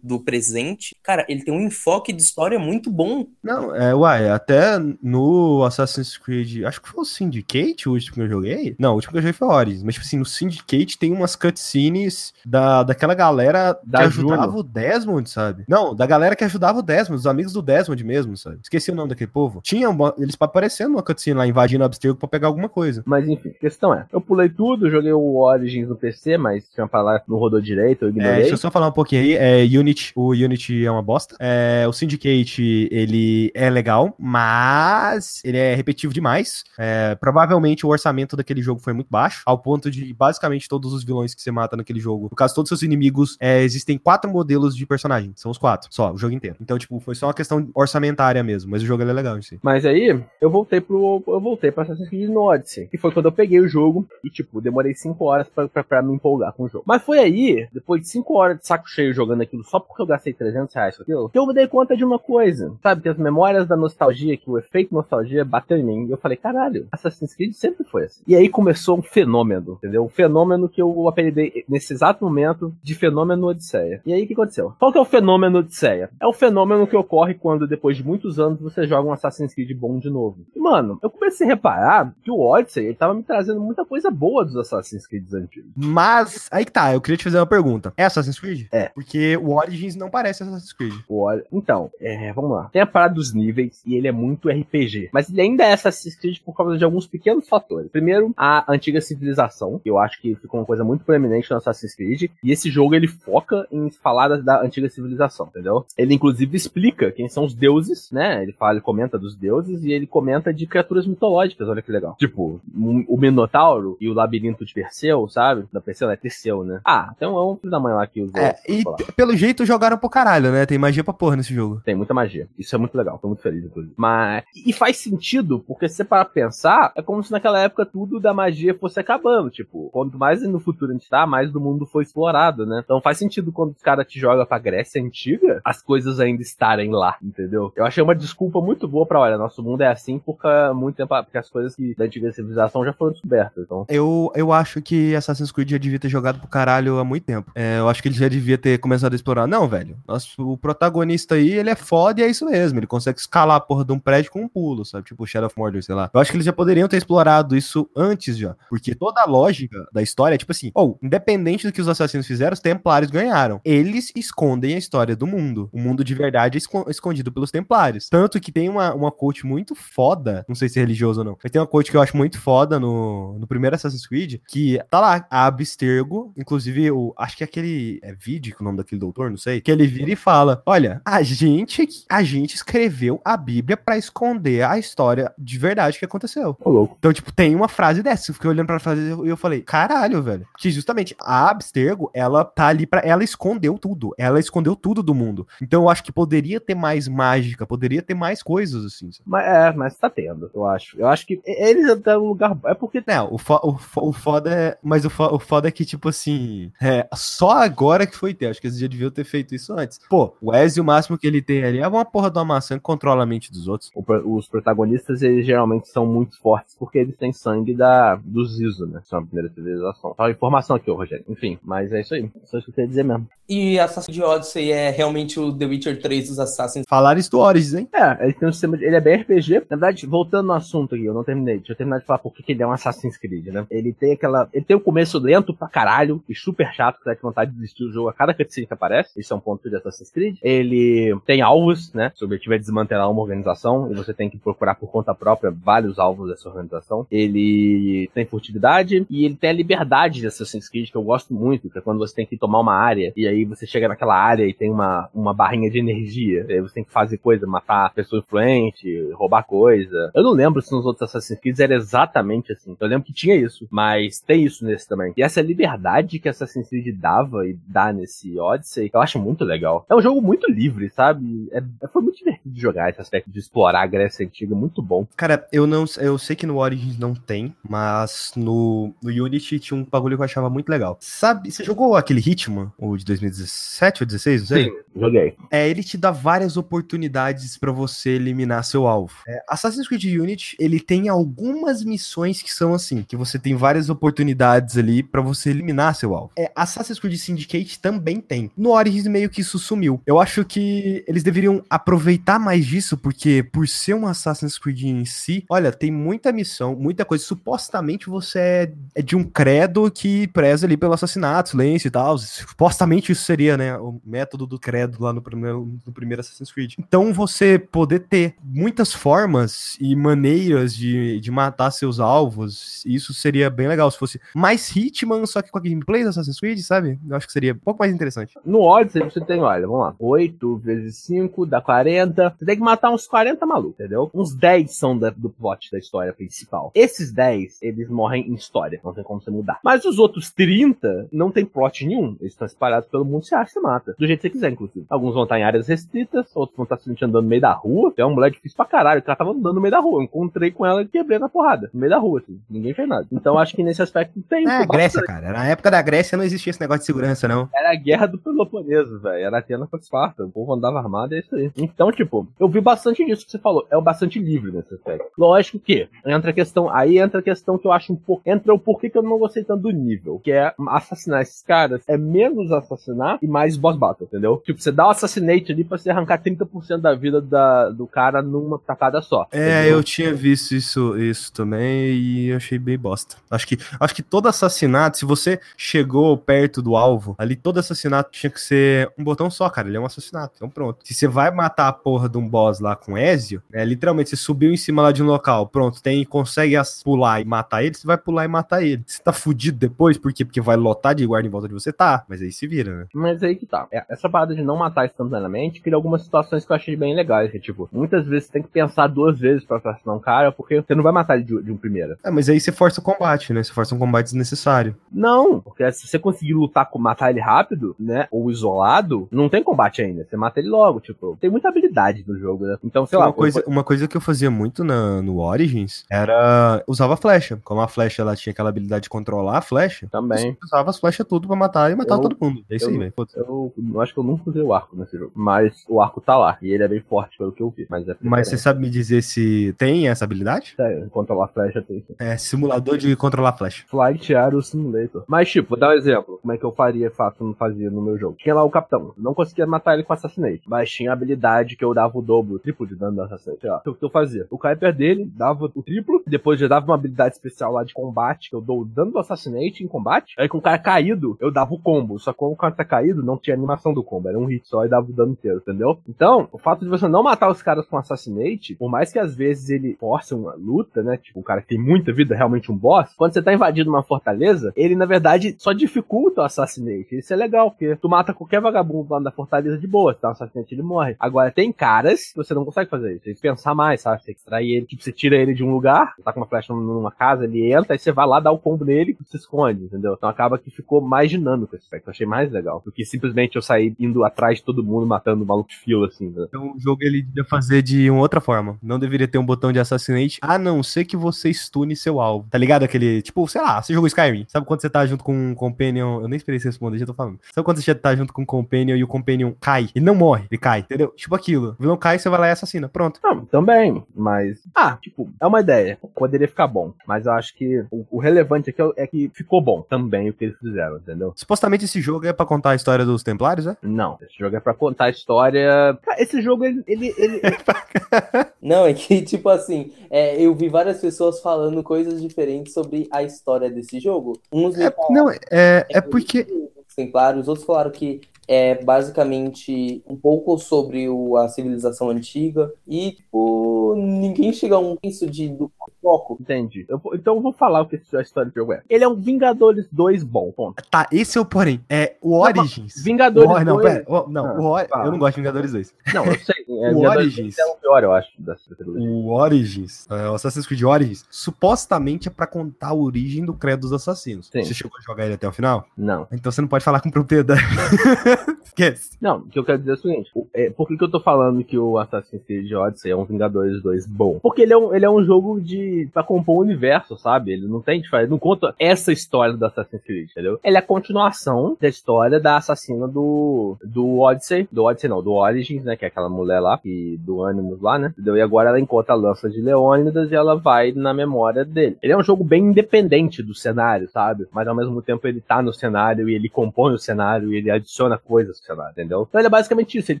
do presente, cara, ele tem um enfoque de história muito bom. Não, é, uai, até no Assassin's Creed, acho que foi o Syndicate, o último que eu joguei. Não, o último que eu joguei foi o Origins, mas tipo assim, no Syndicate tem umas cutscenes da, daquela galera Da que ajudava Juno. o Desmond, sabe? Não, da galera que ajudava o Desmond, os amigos do Desmond mesmo, sabe? Esqueci o nome daquele povo. Tinha uma- eles aparecendo numa cutscene lá, invadindo o Abstergo pra pegar alguma coisa. Mas enfim, a questão é, eu pulei tudo, joguei o Origins no PC, mas tinha lá, não rodou direito, eu É, ignorei. deixa eu só falar um pouquinho aí. É, Unity, o Unity é uma bosta. É, o Syndicate, ele é legal, mas ele é repetitivo demais. É, provavelmente o orçamento daquele jogo foi muito baixo, ao ponto de basicamente todos os vilões que você mata naquele jogo, no caso, todos os seus inimigos, é, existem quatro modelos de personagem. São os quatro, só, o jogo inteiro. Então, tipo, foi só uma questão orçamentária mesmo, mas o jogo é legal em si. Mas aí, eu voltei pro. Eu voltei pra Assassin's Creed Odyssey. Que foi quando eu peguei o jogo e, tipo, demorei 5 horas pra pra, pra me empolgar com o jogo. Mas foi aí, depois de 5 horas de saco cheio jogando aquilo só porque eu gastei 300 reais com aquilo, que eu me dei conta de uma coisa. Sabe, que as memórias da nostalgia, que o efeito nostalgia bateu em mim. E eu falei, caralho, Assassin's Creed sempre foi assim. E aí começou um fenômeno, entendeu? Um fenômeno que eu apelidei nesse exato momento de fenômeno Odisseia. E aí o que aconteceu? Qual que é o fenômeno Odisseia? É o fenômeno que ocorre quando depois de muitos anos você joga um Assassin's Creed bom de novo. E, mano, eu comecei a reparar que o Odyssey ele tava me trazendo muita coisa boa dos Assassin's Creed antigos. Mas, aí que tá, eu queria te fazer uma pergunta. É Assassin's Creed? É. Porque o Origins não parece Assassin's Creed. O Ori- Então, é, vamos lá. Tem a parada dos níveis e ele é muito RPG. Mas ele ainda é Assassin's Creed por causa de alguns pequenos fatores. Primeiro, a antiga civilização, que eu acho que ficou uma coisa muito proeminente no Assassin's Creed. E esse jogo ele foca em falar da, da antiga civilização, entendeu? Ele inclusive explica quem são os deuses, né? Ele fala, ele comenta dos deuses e ele comenta de criaturas mitológicas, olha que legal. Tipo, o Minotauro e o labirinto de Perseu, sabe? Da Perseu, né? Teseu, né? Ah, então é um filho da mãe lá que usou. É, e pelo jeito jogaram pro caralho, né? Tem magia pra porra nesse jogo. Tem muita magia. Isso é muito legal. Tô muito feliz, inclusive. Mas. E faz sentido, porque se você parar pra pensar, é como se naquela época tudo da magia fosse acabando. Tipo, quanto mais no futuro a gente tá, mais do mundo foi explorado, né? Então faz sentido quando os caras te jogam pra Grécia Antiga, as coisas ainda estarem lá, entendeu? Eu achei uma desculpa muito boa pra, olha, nosso mundo é assim porque muito tempo, porque as coisas que da antiga civilização já foram descobertas. Então, Eu, eu acho que Assassin's Creed já devia ter jogado pro caralho há muito tempo. É, eu acho que ele já devia ter começado a explorar. Não, velho. Nosso, o protagonista aí, ele é foda e é isso mesmo. Ele consegue escalar a porra de um prédio com um pulo, sabe? Tipo Shadow of Mordor, sei lá. Eu acho que eles já poderiam ter explorado isso antes já. Porque toda a lógica da história é tipo assim: ou, independente do que os assassinos fizeram, os templários ganharam. Eles escondem a história do mundo. O mundo de verdade é esco- escondido pelos templários. Tanto que tem uma, uma quote muito foda, não sei se é religioso ou não, mas tem uma quote que eu acho muito foda no, no primeiro Assassin's Creed, que tá lá, a Abstergo, inclusive, o, acho que é aquele, é Vide, o nome daquele doutor, não sei, que ele vira e fala, olha, a gente, a gente escreveu a Bíblia pra esconder a história de verdade que aconteceu. ô louco. Então, tipo, tem uma frase dessa. Eu fiquei olhando pra frase e eu, falei, caralho, velho. Que justamente a Abstergo, ela tá ali pra. Ela escondeu tudo. Ela escondeu tudo do mundo. Então eu acho que poderia ter mais mágica, poderia ter mais coisas, assim. Mas é, mas tá tendo, eu acho. Eu acho que eles até um lugar. É porque Não, o, fo o, fo o foda é. Mas o, fo o foda é que, tipo assim. É só agora que foi ter. Acho que eles já deviam ter feito isso antes. Pô, o Ezio, o máximo que ele tem ali é uma porra de uma maçã que controla a mente dos outros. o os protagonistas, eles geralmente são muito fortes porque eles têm sangue da, do Zizo, né? São a primeira civilização. Só informação aqui, ô Rogério. Enfim, mas é isso aí. Só isso que eu queria dizer mesmo. E Assassin's Creed Odyssey é realmente o The Witcher 3 dos Assassins. Falaram isso do Origins, hein? É, ele tem um sistema de, Ele é bem RPG. Na verdade, voltando no assunto aqui, eu não terminei. Deixa eu terminar de falar por que que ele é um Assassin's Creed, né? Ele tem aquela. Ele tem um começo lento pra caralho e super chato, que dá de vontade de desistir do jogo a cada cutscene que aparece. Isso é um ponto de Assassin's Creed. Ele tem alvos, né? Se o objetivo é desmantelar uma organização e você tem que procurar por conta própria vários alvos dessa organização. Ele tem furtividade e ele tem a liberdade de Assassin's Creed, que eu gosto muito, que é quando você tem que tomar uma área e aí você chega naquela área e tem uma, uma barrinha de energia. E aí você tem que fazer coisa, matar pessoa influente, roubar coisa. Eu não lembro se nos outros Assassin's Creed era exatamente assim. Eu lembro que tinha isso, mas tem isso nesse também. E essa liberdade que Assassin's Creed dava e dá nesse Odyssey, eu acho muito legal. É um jogo muito livre, sabe? É, é- foi muito divertido jogar esse aspecto de explorar a Grécia Antiga, muito bom. Cara, eu não eu sei que no Origins não tem, mas no, no Unity tinha um bagulho que eu achava muito legal. Sabe, você jogou aquele Hitman, o de 2017 ou 16, não sei? joguei. É, ele te dá várias oportunidades pra você eliminar seu alvo. É, Assassin's Creed Unity, ele tem algumas missões que são assim, que você tem várias oportunidades ali pra você eliminar seu alvo. É, Assassin's Creed Syndicate também tem. No Origins meio que isso sumiu. Eu acho que eles deveriam aproveitar mais disso, porque por ser um Assassin's Creed em si, olha, tem muita missão, muita coisa. Supostamente você é, é de um credo que preza ali pelo assassinato, silêncio e tal. Supostamente isso seria, né, o método do credo lá no primeiro, no primeiro Assassin's Creed. Então você poder ter muitas formas e maneiras de, de matar seus alvos, isso seria bem legal se fosse mais Hitman, só que com a gameplay do Assassin's Creed, sabe? Eu acho que seria um pouco mais interessante. No Odyssey você tem, olha, vamos lá, 8 vezes 5 dá 40. Você tem que matar uns 40 malucos, entendeu? Uns 10 são da- do plot da história principal. Esses 10, eles morrem em história, não tem como você mudar. Mas os outros 30 não tem plot nenhum. Eles estão espalhados pelo mundo, você acha que você mata. Do jeito que você quiser, inclusive. Alguns vão estar em áreas restritas, outros vão estar simplesmente andando no meio da rua. Tem uma mulher difícil pra caralho, o cara tava andando no meio da rua. Eu encontrei com ela e quebrei na porrada. No meio da rua, assim. Ninguém fez nada. Então acho que nesse aspecto tem. É, Grécia, cara. Na época da Grécia não existia esse negócio de segurança, não. Era a guerra do Peloponeso, velho. Era Atena com Esparta. O povo andava armado, é isso aí. Então, tipo, eu vi bastante disso que você falou. É bastante livre nesse aspecto. Lógico que entra a questão. Aí entra a questão que eu acho um pouco. Entra o porquê que eu não gostei tanto do nível. Que é assassinar esses caras. É menos assassinar e mais boss battle, entendeu? Tipo, você dá o assassinate ali pra você arrancar 30% da vida da, do cara numa tacada só. É, entendeu? eu tinha visto isso, isso também e achei bem bosta. Acho que, acho que todo assassinato, se você chegou perto do alvo, ali todo assassinato tinha que ser um botão só, cara. Ele é um assassinato. Então pronto. Se você vai matar a porra de um boss lá com Ezio, né, literalmente você subiu em cima lá de um local, pronto, tem consegue pular e matar ele, você vai pular e matar ele. Você tá fudido depois, por quê? Porque vai lotar de guarda em volta de você, tá. Mas aí se vira, né? Mas aí que tá. É, Essa parada de não matar instantaneamente cria algumas situações que eu achei bem legais. Que, tipo, muitas vezes você tem que pensar duas vezes pra assassinar um cara, porque você não vai matar ele de, de um primeira. É, mas aí você força o combate, né? Você força um combate desnecessário. Não, porque se você conseguir lutar com matar ele rápido, né? Ou isolado, não tem combate ainda. Você mata ele logo, tipo, tem muita habilidade no jogo, né? Então, sei lá, uma, coisa, uma coisa que eu fazia muito na, no Origins era usava flecha. Como a flecha ela tinha aquela habilidade de controlar a flecha, também. eu usava as flechas tudo pra matar e matar Eu- todo mundo. É isso aí, eu- velho. Eu, eu acho que eu nunca usei o arco nesse jogo. Mas o arco tá lá. E ele é bem forte, pelo que eu vi. Mas é Mas você sabe me dizer se tem essa habilidade? Sério, controlar a flecha tem. É simulador de controlar a flecha. Flight Arrow Simulator. Mas, tipo, vou dar um exemplo. Como é que eu faria, faço, não fazia no meu jogo. Tinha lá o capitão. Não conseguia matar ele com Assassinate. Mas tinha a habilidade que eu dava o dobro, o triplo de dano do Assassinate. Ó, o que eu fazia? O perto dele, dava o triplo. Depois já dava uma habilidade especial lá de combate, que eu dou o dano do Assassinate em combate. Aí com o cara caído, eu dava o combo. Só que quando o cara tá caído, não tinha animação do combo. Era um hit só e dava o dano inteiro, entendeu? Então, o fato de você não matar os caras com Assassinate, por mais que às vezes ele force uma luta, né? Tipo, o cara que tem muita vida, realmente um boss. Quando você tá invadindo uma fortaleza, ele na verdade só dificulta o Assassinate. Isso é legal, porque tu mata qualquer vagabundo lá na fortaleza de boa. Tá um Assassinate, ele morre. Agora, tem caras que você não consegue fazer isso. Tem que pensar mais, sabe? Você tem que extrair ele. Tipo, você tira ele de um lugar, tá com uma flecha numa casa, ele entra, aí você vai lá, dá o combo nele e se esconde, entendeu? Então acaba que ficou mais dinâmico esse aspecto. Eu achei mais legal. Do que simplesmente eu sair indo atrás de todo mundo, matando o maluco de fila, assim, né? Então o jogo ele devia fazer de uma outra forma. Não deveria ter um botão de assassinate, a não ser que você stune seu alvo. Tá ligado? Aquele, tipo, sei lá, você jogou Skyrim. Sabe quando você tá junto com um companion. Eu nem esperei você responder, já tô falando. Sabe quando você tá junto com um companion e o companion cai? Ele não morre, ele cai, entendeu? Tipo aquilo. O vilão cai, você vai lá e assassina. Pronto. Não, também, mas. Ah, tipo, é uma ideia. Poderia ficar bom. Mas eu acho que o, o relevante aqui é, é que ficou bom também o que eles fizeram, entendeu? Supostamente esse jogo é pra contar a história dos Templários, né? Não, esse jogo é pra contar a história. Cara, esse jogo, ele. ele, ele- Não, é que, tipo assim, é, eu vi várias pessoas falando coisas diferentes sobre a história desse jogo. Uns É, não, é, é porque. Templários, outros falaram que é basicamente um pouco sobre o- a civilização antiga e, tipo, ninguém chega a um isso de do foco. Entendi. Eu então eu vou falar o que a história do jogo é. Ele é um Vingadores 2 bom, ponto. Tá, esse é o porém. É o Não, Origins. Vingadores O não, 2. pera. o- não, Ah, o eu não gosto de Vingadores 2. Não, eu sei. É, O Origins. 2 é o pior, eu acho, dessa trilogia. O Origins, é, o Assassin's Creed Origins, supostamente é pra contar a origem do credo dos assassinos. Sim. Você chegou a jogar ele até o final? Não. Então você não pode falar com propriedade. Esquece. Não, o que eu quero dizer é o seguinte: é, por que, que eu tô falando que o Assassin's Creed Odyssey é um Vingadores 2 bom? Porque ele é um, ele é um jogo de. pra compor o universo, sabe? Ele não tem diferença, não conta essa história do Assassin's Creed, entendeu? Ele é a continuação da história da assassina do. do Odyssey. Do Odyssey não, do Origins, né? Que é aquela mulher lá, e do Animus lá, né? Entendeu? E agora ela encontra a lança de Leônidas e ela vai na memória dele. Ele é um jogo bem independente do cenário, sabe? Mas ao mesmo tempo ele tá no cenário e ele compõe o cenário e ele adiciona coisas no cenário, entendeu? Então ele é basicamente isso, ele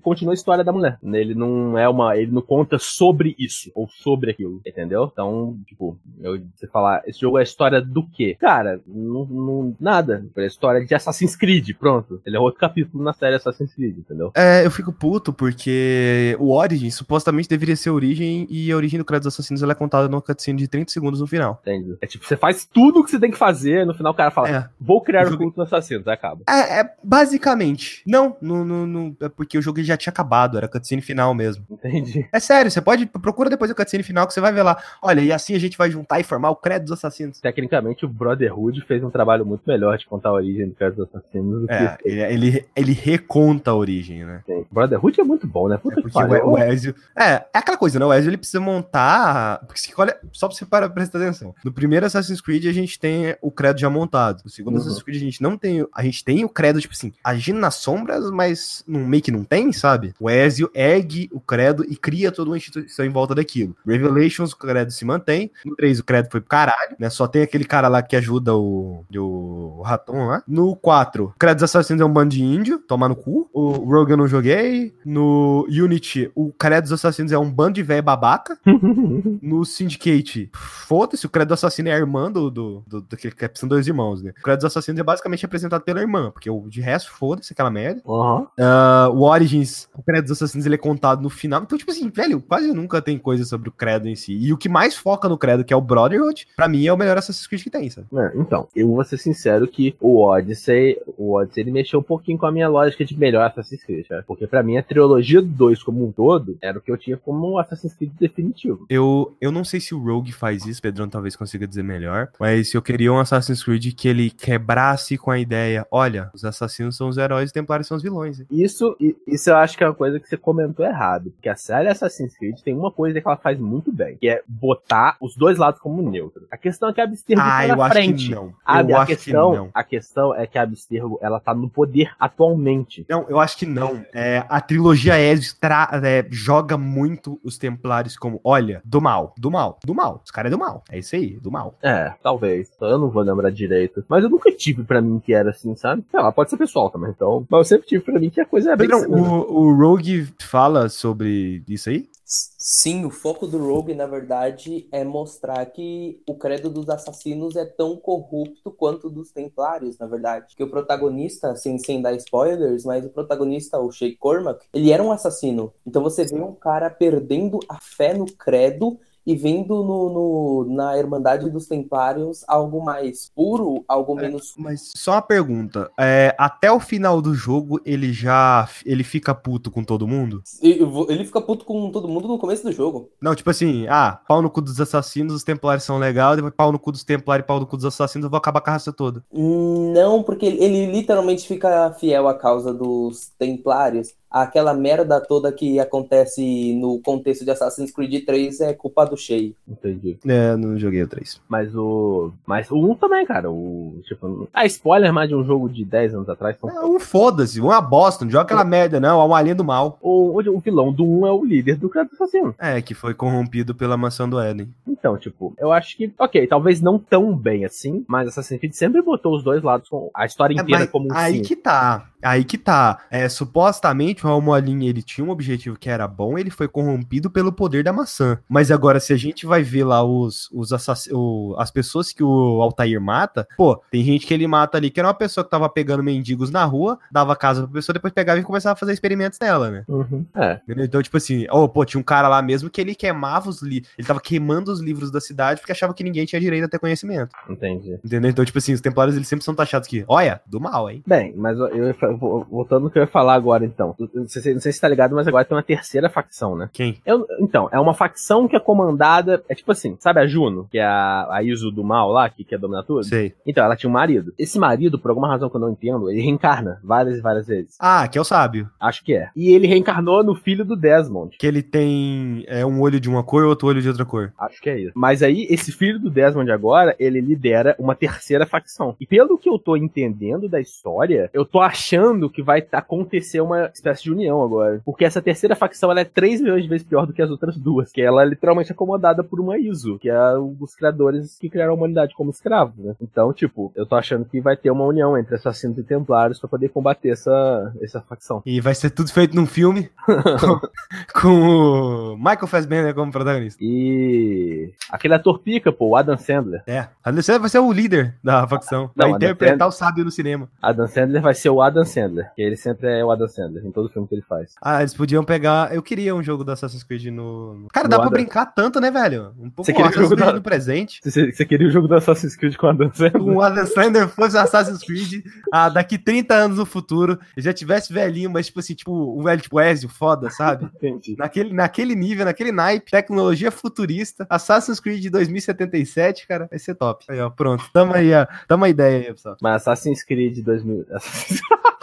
continua a história da mulher. Ele não é uma. Ele não conta sobre isso, ou sobre aquilo, entendeu? Então, tipo, eu você falar, esse jogo é a história do quê? Cara, não, não- nada. É a história de Assassin's Creed, pronto. Ele é outro capítulo na série Assassin's Creed, entendeu? É, eu fico puto porque o Origins supostamente deveria ser a origem e a origem do credo dos assassinos ela é contada numa cutscene de 30 segundos no final. Entende? É tipo, você faz tudo o que você tem que fazer, no final o cara fala, É. vou criar O o jogo- culto dos assassinos, aí acaba. É, é, basicamente. Não Não, não, não, não, é porque o jogo já tinha acabado, era cutscene final mesmo. Entendi. É sério, você pode, procura depois o cutscene final que você vai ver lá. Olha, e assim a gente vai juntar e formar o credo dos assassinos. Tecnicamente, o Brotherhood fez um trabalho muito melhor de contar a origem do Credo dos Assassinos do É, ele, ele, ele reconta a origem, né? que Brotherhood é muito bom, né? É Puta que porque o, Ezio. É, é aquela coisa, né? O Ezio ele precisa montar. Porque se olha, só pra você parar pra prestar atenção. No primeiro Assassin's Creed a gente tem o credo já montado. No segundo Uhum. Assassin's Creed a gente não tem. A gente tem o credo, tipo assim, agindo nas sombras, mas não, meio que não tem, sabe? O Ezio ergue o credo e cria toda uma instituição em volta daquilo. Revelations, o credo se mantém. No 3, o credo foi pro caralho, né? Só tem aquele cara lá que ajuda o, o, o Raton lá. No 4, o credo dos assassinos é um bando de índio, tomar no cu. O Rogue eu não joguei. No Unity, o credo dos assassinos é um bando de velho babaca. No Syndicate, foda-se, o credo do assassino é a irmã do, do, do, do que que são dois irmãos, né? O credo dos assassinos é basicamente apresentado pela irmã, porque o de resto, foda-se aquela merda. Aham. Ah, o Origins, o credo dos assassinos, ele é contado no final. Então, tipo assim, velho, quase nunca tem coisa sobre o credo em si. E o que mais foca no credo, que é o Brotherhood, pra mim é o melhor Assassin's Creed que tem, sabe? É, então, eu vou ser sincero que o Odyssey, o Odyssey, ele mexeu um pouquinho com a minha lógica de melhor Assassin's Creed, cara. Porque pra mim a trilogia do 2 como um todo era o que eu tinha como um Assassin's Creed definitivo. Eu, eu não sei se o Rogue faz isso, Pedrão talvez consiga dizer melhor, mas eu queria um Assassin's Creed que ele quebrasse com a ideia, olha, os assassinos são os heróis e os templários são os vilões. hein? Isso, isso eu acho que é uma coisa que você comentou errado. Porque a série Assassin's Creed tem uma coisa que ela faz muito bem, que é botar os dois lados como neutro. A questão é que a Abstergo Ah, tá eu na acho frente. que não. A, eu a acho questão, que não. a questão é que a Abstergo, ela tá no poder atualmente. Não, eu acho que não. É, a trilogia Ezio tra- é, joga muito os Templários como, olha, do mal, do mal, do mal. Os caras é do mal. É isso aí, do mal. É, talvez. Eu não vou lembrar direito. Mas eu nunca tive pra mim que era assim, sabe? Sei lá, pode ser pessoal também. Então, mas eu sempre tive pra mim que a coisa é bem Pedrão, o, o Rogue fala sobre isso aí? Sim, o foco do Rogue, na verdade, é mostrar que o credo dos assassinos é tão corrupto quanto o dos templários, na verdade. Que o protagonista, sem, sem dar spoilers, mas o protagonista, o Sheik Cormac, ele era um assassino. Então você vê um cara perdendo a fé no credo e vendo no, no- na Irmandade dos Templários algo mais puro, algo É. menos. Mas só uma pergunta. É, até o final do jogo, ele já ele fica puto com todo mundo? Ele fica puto com todo mundo no começo do jogo. Não, tipo assim, ah, pau no cu dos assassinos, os templários são legal, depois pau no cu dos templários e pau no cu dos assassinos, eu vou acabar com a raça toda. Não, porque ele, ele literalmente fica fiel à causa dos Templários. Aquela merda toda que acontece no contexto de Assassin's Creed 3 é culpa do Shea. Entendi. É, não joguei o 3. Mas o. Mas o 1 também, cara. O. Tipo. Ah, spoiler mais de um jogo de 10 anos atrás. Então, É, um foda-se, uma bosta, não joga aquela merda, não, é uma linha do mal. o, o vilão do 1 é o líder do Kratos Assassino. É, que foi corrompido pela maçã do Éden. Então, tipo, eu acho que, ok, talvez não tão bem assim, mas Assassin's Creed sempre botou os dois lados com a história É, inteira mas como um aí sim. que tá. Aí que tá. É, supostamente o Almoalin ele tinha um objetivo que era bom, ele foi corrompido pelo poder da maçã. Mas agora, se a gente vai ver lá os, os assass- o- as pessoas que o Altair mata, pô, tem gente que ele mata ali que era uma pessoa que tava pegando mendigos na rua, dava casa pra pessoa, depois pegava e começava a fazer experimentos nela, né? Uhum. É? Então, tipo assim, oh, pô, tinha um cara lá mesmo que ele queimava os livros. Ele tava queimando os livros da cidade porque achava que ninguém tinha direito a ter conhecimento. entendi. Entendeu? Então, tipo assim, os templários eles sempre são taxados que, olha, do mal, hein? Bem, mas eu, ia voltando no que eu ia falar agora, então. Não sei, se- não sei se tá ligado, mas agora tem uma terceira facção, né? Quem? Eu- então, é uma facção que é comandada. É tipo assim, sabe a Juno, que é a, a Iso do mal lá, que quer dominar tudo? Sei. Então, ela tinha um marido. Esse marido, por alguma razão que eu não entendo, ele reencarna várias e várias vezes. Ah, que é o sábio. Acho que é. E ele reencarnou no filho do Desmond. Que ele tem é, um olho de uma cor e outro olho de outra cor. Acho que é isso. Mas aí, esse filho do Desmond agora, ele lidera uma terceira facção. E pelo que eu tô entendendo da história, eu tô achando que vai acontecer uma espécie de união agora. Porque essa terceira facção, ela é 3 milhões de vezes pior do que as outras duas. Que ela é literalmente acomodada por uma ISO, que é dos criadores que criaram a humanidade como escravos, né? Então, tipo, eu tô achando que vai ter uma união entre assassinos e templários pra poder combater essa, essa facção. E vai ser tudo feito num filme com, com o Michael Fassbender como protagonista. E aquele ator pica, pô, o Adam Sandler. É. A Alessandra vai ser o líder da facção. Não, Vai a interpretar Alessandra- o sábio no cinema. Adam Sandler vai ser o Adam Sandler. Que ele sempre é o Adam Sandler, em todo filme que ele faz. Ah, eles podiam pegar. Eu queria um jogo do Assassin's Creed no. Cara, No dá pra Adam- brincar tanto, né, velho? Um pouco Você com queria Assassin's jogo Creed da- no presente. Você, você queria o jogo do Assassin's Creed com o Adam Sandler? O Adam Sandler fosse Assassin's Creed ah, daqui 30 anos no futuro, ele já tivesse velhinho, mas tipo assim, tipo, um velho tipo Ezio, foda, sabe? Entendi. Naquele, naquele nível, naquele naipe, tecnologia futurista, Assassin's Creed de 2077, cara, vai ser top. Aí, ó, pronto. Tamo aí, ó. Tamo a ideia aí, pessoal. Mas Assassin's Creed 2000.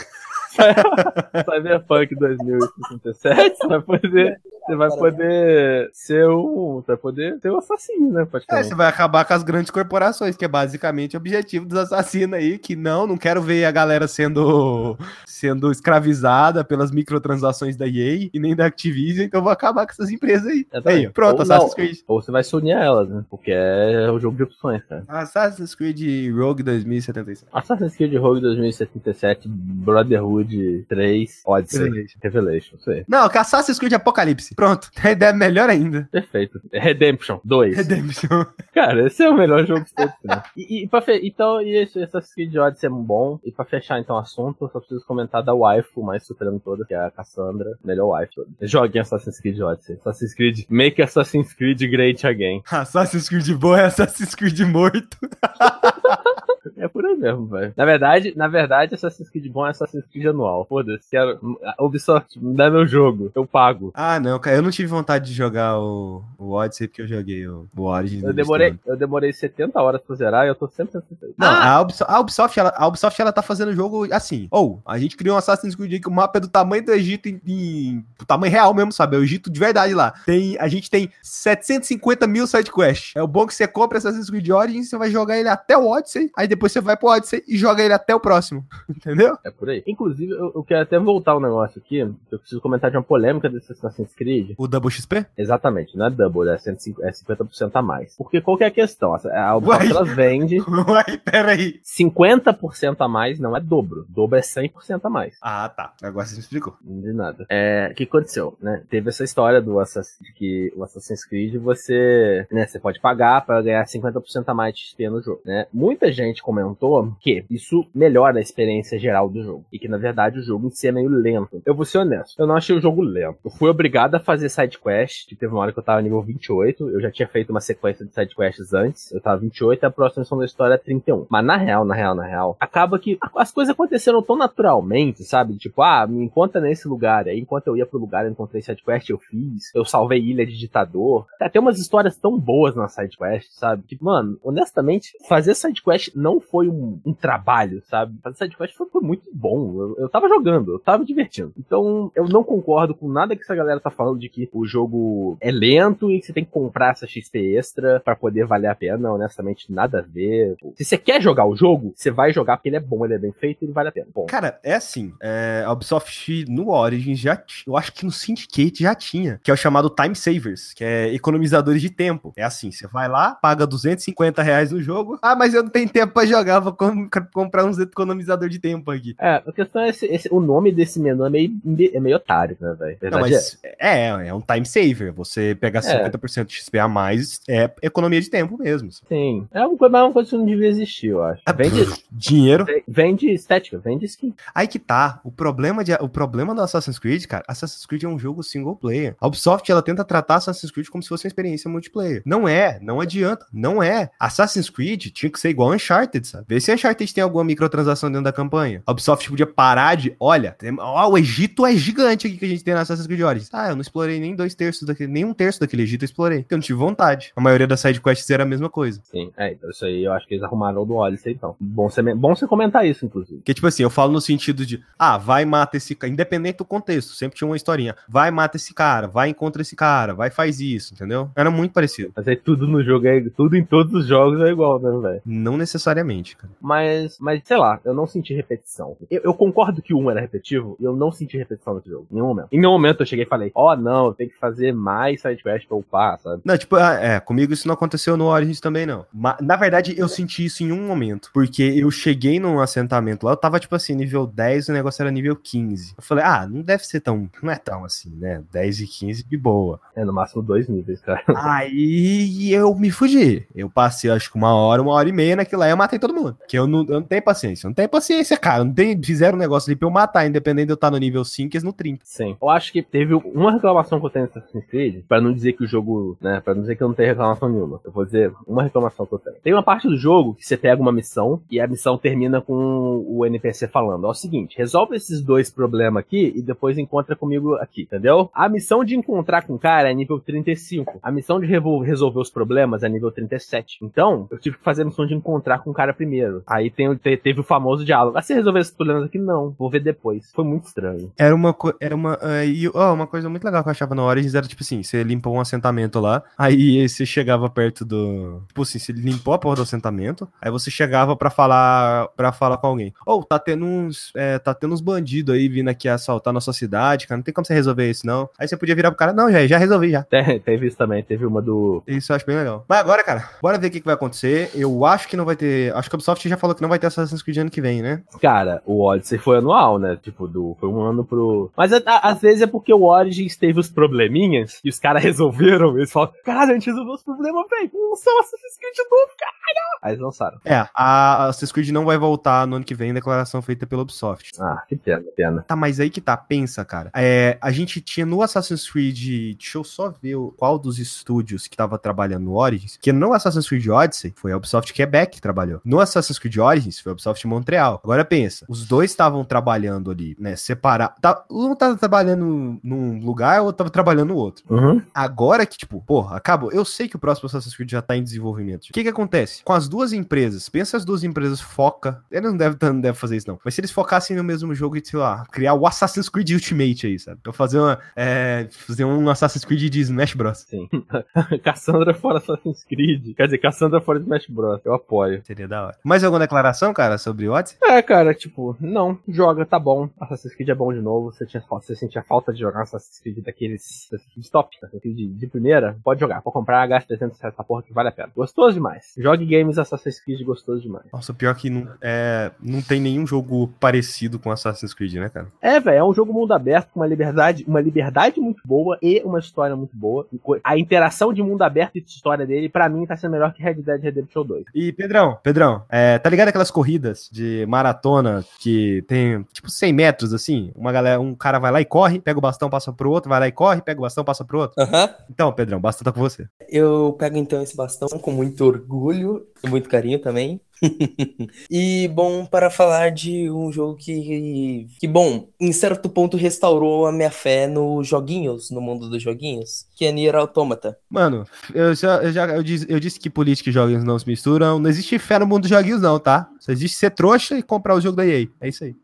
Cyberpunk 2067, você vai poder. Você vai poder ser um. Você vai poder ser um assassino, né? É, você vai acabar com as grandes corporações, que é basicamente o objetivo dos assassinos aí, que não, não quero ver a galera sendo, sendo escravizada pelas microtransações da EA e nem da Activision, então eu vou acabar com essas empresas aí. Exatamente. Aí, pronto, Ou Assassin's não, Creed. Ou você vai se unir a elas, né? Porque é o jogo de opções, cara. Assassin's Creed Rogue 2077. Assassin's Creed Rogue 2077, Brotherhood 3, Odyssey, Revelation. Revelation, não sei. Não, que Assassin's Creed Apocalipse. Pronto, a ideia é melhor ainda. Perfeito. Redemption 2. Redemption. Cara, esse é o melhor jogo de todos, né? E, e pra fe... Então, e esse Assassin's Creed Odyssey é bom. E pra fechar então o assunto, eu só preciso comentar da waifu mais superando toda, que é a Cassandra, melhor waifu. Joguem Assassin's Creed Odyssey. Assassin's Creed, make Assassin's Creed great again. Assassin's Creed bom é Assassin's Creed morto. É por aí mesmo, velho. Na verdade, na verdade, Assassin's Creed bom é Assassin's Creed anual. Foda-se, quero... Ubisoft, me dá meu jogo, eu pago. Ah, não, cara, eu não tive vontade de jogar o, o Odyssey porque eu joguei o, o Origins. Eu demorei, eu demorei 70 horas pra zerar e eu tô sempre. Não, Ah! a, Ubisoft, a, Ubisoft, ela, a Ubisoft, ela tá fazendo jogo assim. Ou, a gente criou um Assassin's Creed que o mapa é do tamanho do Egito em, em- do tamanho real mesmo, sabe? É o Egito de verdade lá. Tem, a gente tem 750 mil sidequests. É o bom que você compra Assassin's Creed Origins, você vai jogar ele até o Odyssey, aí depois você vai pro Odyssey e joga ele até o próximo. Entendeu? É por aí. Inclusive, eu, eu quero até voltar um negócio aqui. Eu preciso comentar de uma polêmica desse Assassin's Creed. O Double XP? Exatamente, não é double, é, 150, é 50% a mais. Porque qual que é a questão? A Ubisoft ela vende Uai, peraí. 50% a mais, não é dobro. Dobro é 100% a mais. Ah, tá. Agora você me explicou. Não de nada. É, o que aconteceu, né? Teve essa história do Assassin, de que o Assassin's Creed você, né, você pode pagar para ganhar 50% a mais de XP no jogo, né? Muita gente comentou que isso melhora a experiência geral do jogo e que na verdade o jogo em si é meio lento. Eu vou ser honesto, eu não achei o jogo lento. Eu fui obrigado a fazer side quest, que teve uma hora que eu tava nível 28, eu já tinha feito uma sequência de side quests antes, eu tava 28 e a próxima missão da história é 31. Mas na real, na real, na real, acaba que as coisas aconteceram tão naturalmente, sabe? Tipo, ah, me encontra nesse lugar. Aí enquanto eu ia pro lugar, eu encontrei side quest, eu fiz. Eu salvei ilha de ditador. Tem umas histórias tão boas na side quest, sabe? Tipo, mano, honestamente, fazer side quest não foi um, um trabalho, sabe? Fazer side quest foi, foi muito bom. Eu, eu tava jogando, eu tava me divertindo. Então, eu não concordo com nada que essa galera tá falando de que o jogo é lento e que você tem que comprar essa XP extra pra poder valer a pena. Honestamente, nada a ver. Se você quer jogar o jogo, você vai jogar porque ele é bom, ele é bem feito e ele vale a pena. Bom, Cara, é assim, é, a Ubisoft no Origins já, eu acho que no Syndicate já tinha, que é o chamado Time Savers, que é economizadores de tempo. É assim, você vai lá, paga 250 reais no jogo, ah, mas eu não tenho tempo pra jogar, vou com- comprar uns economizador de tempo aqui. É, a questão é esse, esse- o nome desse menu é meio, é meio otário, né, velho? Mas é, é um time saver. Você pegar 50% de XP a mais é economia de tempo mesmo. é. Sim. É uma coisa, mas é uma coisa que não devia existir, eu acho. Ah, Vende, Dinheiro. vende estética, vende skin. Aí que tá. O problema, de, o problema do Assassin's Creed, cara, Assassin's Creed é um jogo single player. A Ubisoft, ela tenta tratar Assassin's Creed como se fosse uma experiência multiplayer. Não é, não adianta, não é. Assassin's Creed tinha que ser igual Uncharted, sabe? Vê se Uncharted tem alguma microtransação dentro da campanha. A Ubisoft podia parar de, olha, tem- ó, o Egito é gigante aqui que a gente tem na Assassin's Creed Origins. Ah, eu não explorei nem dois terços daquele, nem um terço daquele Egito eu explorei. Porque eu não tive vontade. A maioria das sidequests era a mesma coisa. Sim, é, então isso aí eu acho que eles arrumaram do Odyssey, então. Bom você, bom você comentar isso, inclusive. Porque, tipo assim, eu falo no sentido de, ah, vai mata esse cara, independente do contexto, sempre tinha uma historinha. Vai mata esse cara, vai encontra esse cara, vai faz isso, entendeu? Era muito parecido. Mas aí tudo no jogo é. Tudo em todos os jogos é igual, né, velho? Não necessariamente, cara. Mas, mas, sei lá, eu não senti repetição. Eu, eu concordo que o 1 era repetitivo e eu não senti repetição nesse jogo. Em nenhum momento. Em nenhum momento eu cheguei e falei, ó, não, eu tenho que fazer mais sidequest pra upar, sabe? Não, tipo, ah, é, comigo isso não aconteceu no Origins também, não. Ma- na verdade, eu senti isso em um momento. Porque eu cheguei num assentamento lá, eu tava, tipo assim, nível 10, o negócio era nível 15. Eu falei, ah, não deve ser tão. Não é tão assim, né? 10 e 15 de boa. É no máximo dois níveis, cara. Aí eu me fugi. Eu passei, acho que uma hora, uma hora e meia naquilo lá. Eu matei todo todo mundo. Que eu não, eu não tenho paciência. Eu não tenho paciência, cara. Não tem, fizeram um negócio ali pra eu matar, independente de eu estar no nível 5 e no 30. Sim. Eu acho que teve uma reclamação que eu tenho no Assassin's Creed, pra não dizer que o jogo, né, pra não dizer que eu não tenho reclamação nenhuma. Eu vou dizer uma reclamação que eu tenho. Tem uma parte do jogo que você pega uma missão e a missão termina com o NPC falando: ó, é o seguinte, resolve esses dois problemas aqui e depois encontra comigo aqui, entendeu? A missão de encontrar com o cara é nível 35. A missão de resolver os problemas é nível 37. Então, eu tive que fazer a missão de encontrar com o cara primeiro. Aí tem, teve o famoso diálogo. Ah, você resolveu esses problemas aqui? Não. Vou ver depois. Foi muito estranho. Era uma, era uma, uh, e, oh, uma coisa muito legal que eu achava na Origins era tipo assim: você limpa um assentamento lá, aí você chegava perto do. Tipo assim, você limpou a porra do assentamento, aí você chegava para falar para falar com alguém. Ou oh, tá tendo uns. É, tá tendo uns bandidos aí vindo aqui assaltar nossa cidade, cara. Não tem como você resolver isso, não. Aí você podia virar pro cara, não, já, já resolvi já. É, teve isso também, teve uma do. Isso eu acho bem legal. Mas agora, cara, bora ver o que, que vai acontecer. Eu acho que não vai ter. Acho que a Ubisoft já falou que não vai ter Assassin's Creed ano que vem, né? Cara, o Odyssey foi anual, né? Tipo, do, foi um ano pro. Mas a, a, às vezes é porque o Origins teve os probleminhas e os caras resolveram. Eles falam, caralho, a gente resolveu os problemas, velho. Não são Assassin's Creed novo, caralho. Aí eles lançaram. É, a Assassin's Creed não vai voltar no ano que vem, declaração feita pela Ubisoft. Ah, que pena, pena. Tá, mas aí que tá, pensa, cara. É, a gente tinha no Assassin's Creed. Deixa eu só ver qual dos estúdios que tava trabalhando no Origins. Que no Assassin's Creed Odyssey foi a Ubisoft Quebec que trabalhou. No Assassin's Creed Origins foi a Ubisoft Montreal. Agora pensa, os dois estavam trabalhando ali, né? Separar. Tá, um tava trabalhando num lugar, o outro tava trabalhando no outro. Uhum. Agora que, tipo, porra, acabou. Eu sei que o próximo Assassin's Creed já tá em desenvolvimento. O que que acontece? Com as duas empresas, pensa as duas empresas foca. Eles não devem, não devem fazer isso, não. Mas se eles focassem no mesmo jogo e, sei lá, criar o Assassin's Creed Ultimate aí, sabe? Pra fazer uma. É, fazer um Assassin's Creed de Smash Bros. Sim. Cassandra fora Assassin's Creed. Quer dizer, Cassandra fora Smash Bros. Eu apoio. Seria da hora. Mais alguma declaração, cara, sobre o Odyssey? É, cara, tipo, não, joga, tá bom. Assassin's Creed é bom de novo. Você, tinha, você sentia falta de jogar Assassin's Creed daqueles Assassin's top, Assassin's Creed de, de, primeira, pode jogar. Pode comprar, gasta 300 essa porra que vale a pena. Gostoso demais. Jogue games Assassin's Creed gostoso demais. Nossa, pior que não, é, não tem nenhum jogo parecido com Assassin's Creed, né, cara? É, velho, é um jogo mundo aberto com uma liberdade, uma liberdade muito boa e uma história muito boa. A interação de mundo aberto e de história dele, para mim, tá sendo melhor que Red Dead Redemption 2. E, Pedrão, Pedrão, é, tá ligado aquelas corridas de maratona que tem, tipo, 100 metros, assim? Uma galera, um cara vai lá e corre, pega o bastão, passa pro outro, vai lá e corre, pega o bastão, passa pro outro. Uhum. Então, Pedrão, bastão tá com você. Eu pego, então, esse bastão com muito orgulho muito carinho também. e bom, para falar de um jogo que, que, bom, em certo ponto restaurou a minha fé nos joguinhos, no mundo dos joguinhos, que é Nier Automata. Mano, eu já, eu já eu disse, eu disse que política e joguinhos não se misturam. Não existe fé no mundo dos joguinhos, não, tá? Só existe ser trouxa e comprar o jogo da EA. É isso aí.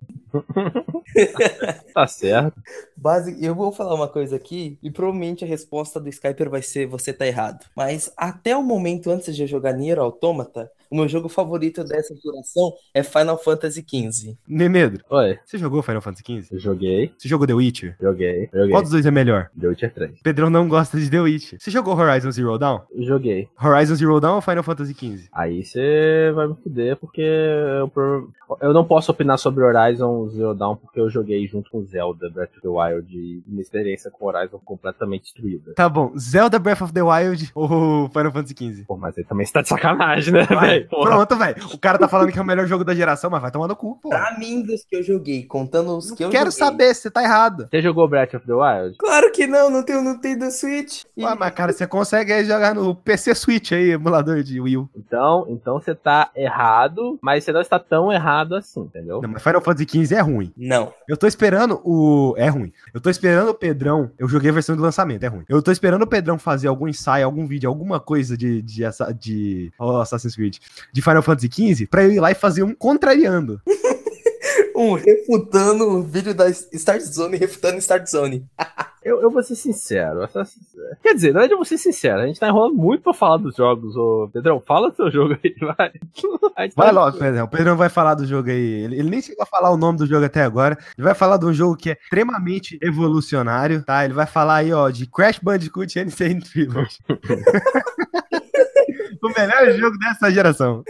tá certo. Base, eu vou falar uma coisa aqui e provavelmente a resposta do Skyper vai ser você tá errado. Mas até o momento antes de eu jogar Nier Automata, o meu jogo favorito dessa duração é Final Fantasy XV. Nemedro. Oi. Você jogou Final Fantasy XV? Eu joguei. Você jogou The Witcher? Joguei. joguei. Qual dos dois é melhor? The Witcher 3. Pedrão não gosta de The Witcher. Você jogou Horizon Zero Dawn? Joguei. Horizon Zero Dawn ou Final Fantasy XV? Aí você vai me fuder porque eu, eu não posso opinar sobre Horizon Zero Dawn porque eu joguei junto com Zelda Breath of the Wild e minha experiência com Horizon completamente destruída. Tá bom. Zelda Breath of the Wild ou Final Fantasy XV? Pô, mas aí também está de sacanagem, né, velho? Pronto, velho. O cara tá falando que é o melhor jogo da geração, mas vai tomar no cu, pô. Pra mim, dos que eu joguei, contando os não que eu quero joguei. saber, você tá errado. Você jogou Breath of the Wild? Claro que não, não tem, não tem do Switch. Ué, mas cara, você consegue aí jogar no PC Switch aí, emulador de Wii U. Então, então você tá errado, mas você não está tão errado assim, entendeu? Não, mas Final Fantasy XV é ruim. Não. Eu tô esperando o... É ruim. Eu tô esperando o Pedrão... Eu joguei a versão de lançamento, é ruim. Eu tô esperando o Pedrão fazer algum ensaio, algum vídeo, alguma coisa de, de, de, de oh, Assassin's Creed, de Final Fantasy XV, pra eu ir lá e fazer um contrariando. um refutando o vídeo da Start Zone, refutando Start Zone. eu, eu vou ser sincero. Quer dizer, não é de eu vou ser sincero. A gente tá enrolando muito pra falar dos jogos. Ô, Pedrão, fala do seu jogo aí, vai. Vai tá... logo, Pedrão. O Pedrão vai falar do jogo aí. Ele, ele, nem chegou a falar o nome do jogo até agora. Ele vai falar de um jogo que é extremamente evolucionário, tá? Ele vai falar aí, ó, de Crash Bandicoot Insane Trilogy. O melhor jogo dessa geração.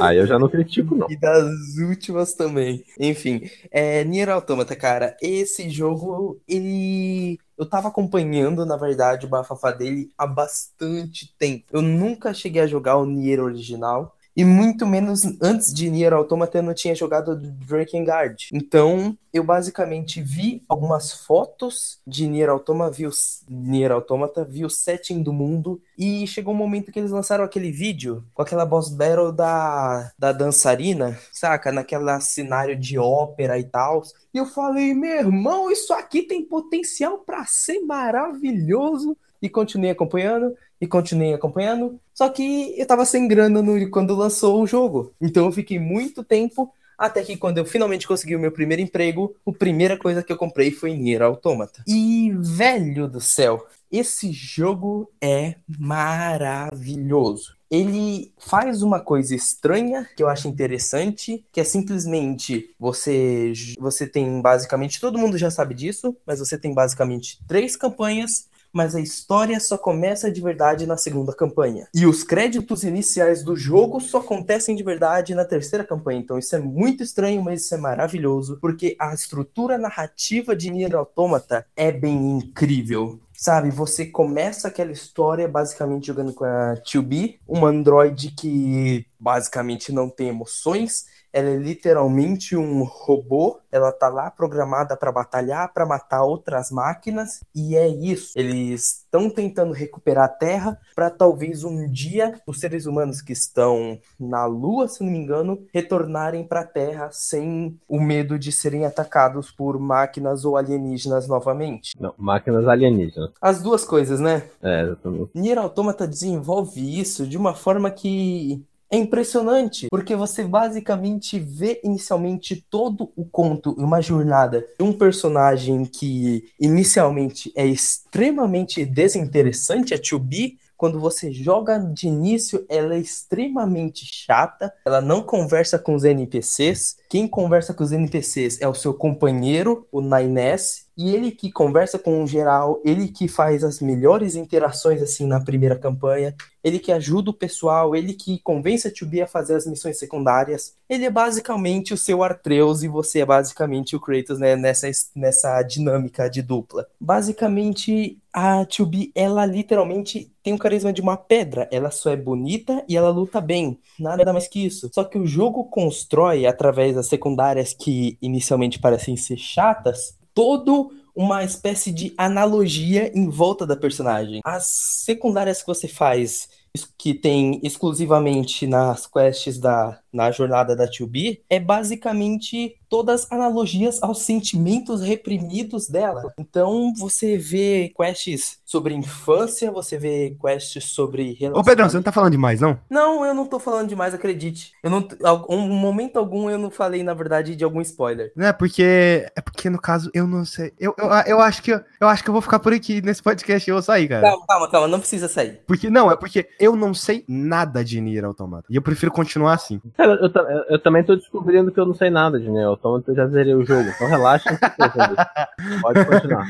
Aí eu já não critico, não. E das últimas também. Enfim, é, Nier Automata, cara, esse jogo, ele eu tava acompanhando, na verdade, o bafafá dele há bastante tempo. Eu nunca cheguei a jogar o Nier original. E muito menos antes de Nier Automata eu não tinha jogado Drakengard. Então, eu basicamente vi algumas fotos de Nier Automata, vi, o, Nier Automata, vi o setting do mundo e chegou um momento que eles lançaram aquele vídeo com aquela boss battle da, da dançarina, saca? Naquela cenário de ópera e tal. E eu falei, meu irmão, isso aqui tem potencial para ser maravilhoso. E continuei acompanhando e continuei acompanhando. Só que eu tava sem grana no, quando lançou o jogo. Então eu fiquei muito tempo até que quando eu finalmente consegui o meu primeiro emprego, a primeira coisa que eu comprei foi Nier Automata. E velho do céu, esse jogo é maravilhoso. Ele faz uma coisa estranha que eu acho interessante, que é simplesmente você você tem basicamente todo mundo já sabe disso, mas você tem basicamente três campanhas mas a história só começa de verdade na segunda campanha. E os créditos iniciais do jogo só acontecem de verdade na terceira campanha. Então isso é muito estranho, mas isso é maravilhoso, porque a estrutura narrativa de Nier Automata é bem incrível. Sabe, você começa aquela história basicamente jogando com a 2B, uma androide que basicamente não tem emoções, ela é literalmente um robô, ela tá lá programada para batalhar, para matar outras máquinas, e é isso. Eles estão tentando recuperar a Terra para talvez um dia os seres humanos que estão na Lua, se não me engano, retornarem para a Terra sem o medo de serem atacados por máquinas ou alienígenas novamente. Não, máquinas alienígenas. As duas coisas, né? É, exatamente. Nier Automata desenvolve isso de uma forma que é impressionante, porque você basicamente vê inicialmente todo o conto e uma jornada de um personagem que inicialmente é extremamente desinteressante, a 2B, quando você joga de início, ela é extremamente chata, ela não conversa com os NPCs. Quem conversa com os NPCs é o seu companheiro, o Nines, e ele que conversa com o geral, ele que faz as melhores interações assim na primeira campanha, ele que ajuda o pessoal, ele que convence a 2 a fazer as missões secundárias. Ele é basicamente o seu Artreus e você é basicamente o Kratos né, nessa, nessa dinâmica de dupla. Basicamente, a 2 ela literalmente tem o carisma de uma pedra. Ela só é bonita e ela luta bem. Nada mais que isso. Só que o jogo constrói, através das secundárias que inicialmente parecem ser chatas, todo uma espécie de analogia em volta da personagem. As secundárias que você faz, que tem exclusivamente nas quests da na jornada da 2B, é basicamente todas analogias aos sentimentos reprimidos dela. Então você vê quests sobre infância, você vê quests sobre Ô Pedrão, você não tá falando demais, não? Não, eu não tô falando demais, acredite. Eu não um momento algum eu não falei na verdade de algum spoiler. Não é porque é porque no caso eu não sei. Eu, eu, eu acho que eu, eu acho que eu vou ficar por aqui nesse podcast eu vou sair, cara. Calma, calma, calma, não precisa sair. Porque não, é porque eu não sei nada de Nier Automata. E eu prefiro continuar assim. Cara, eu, eu, eu, também tô descobrindo que eu não sei nada de Neo Automata, eu já zerei o jogo. Então relaxa. pode continuar.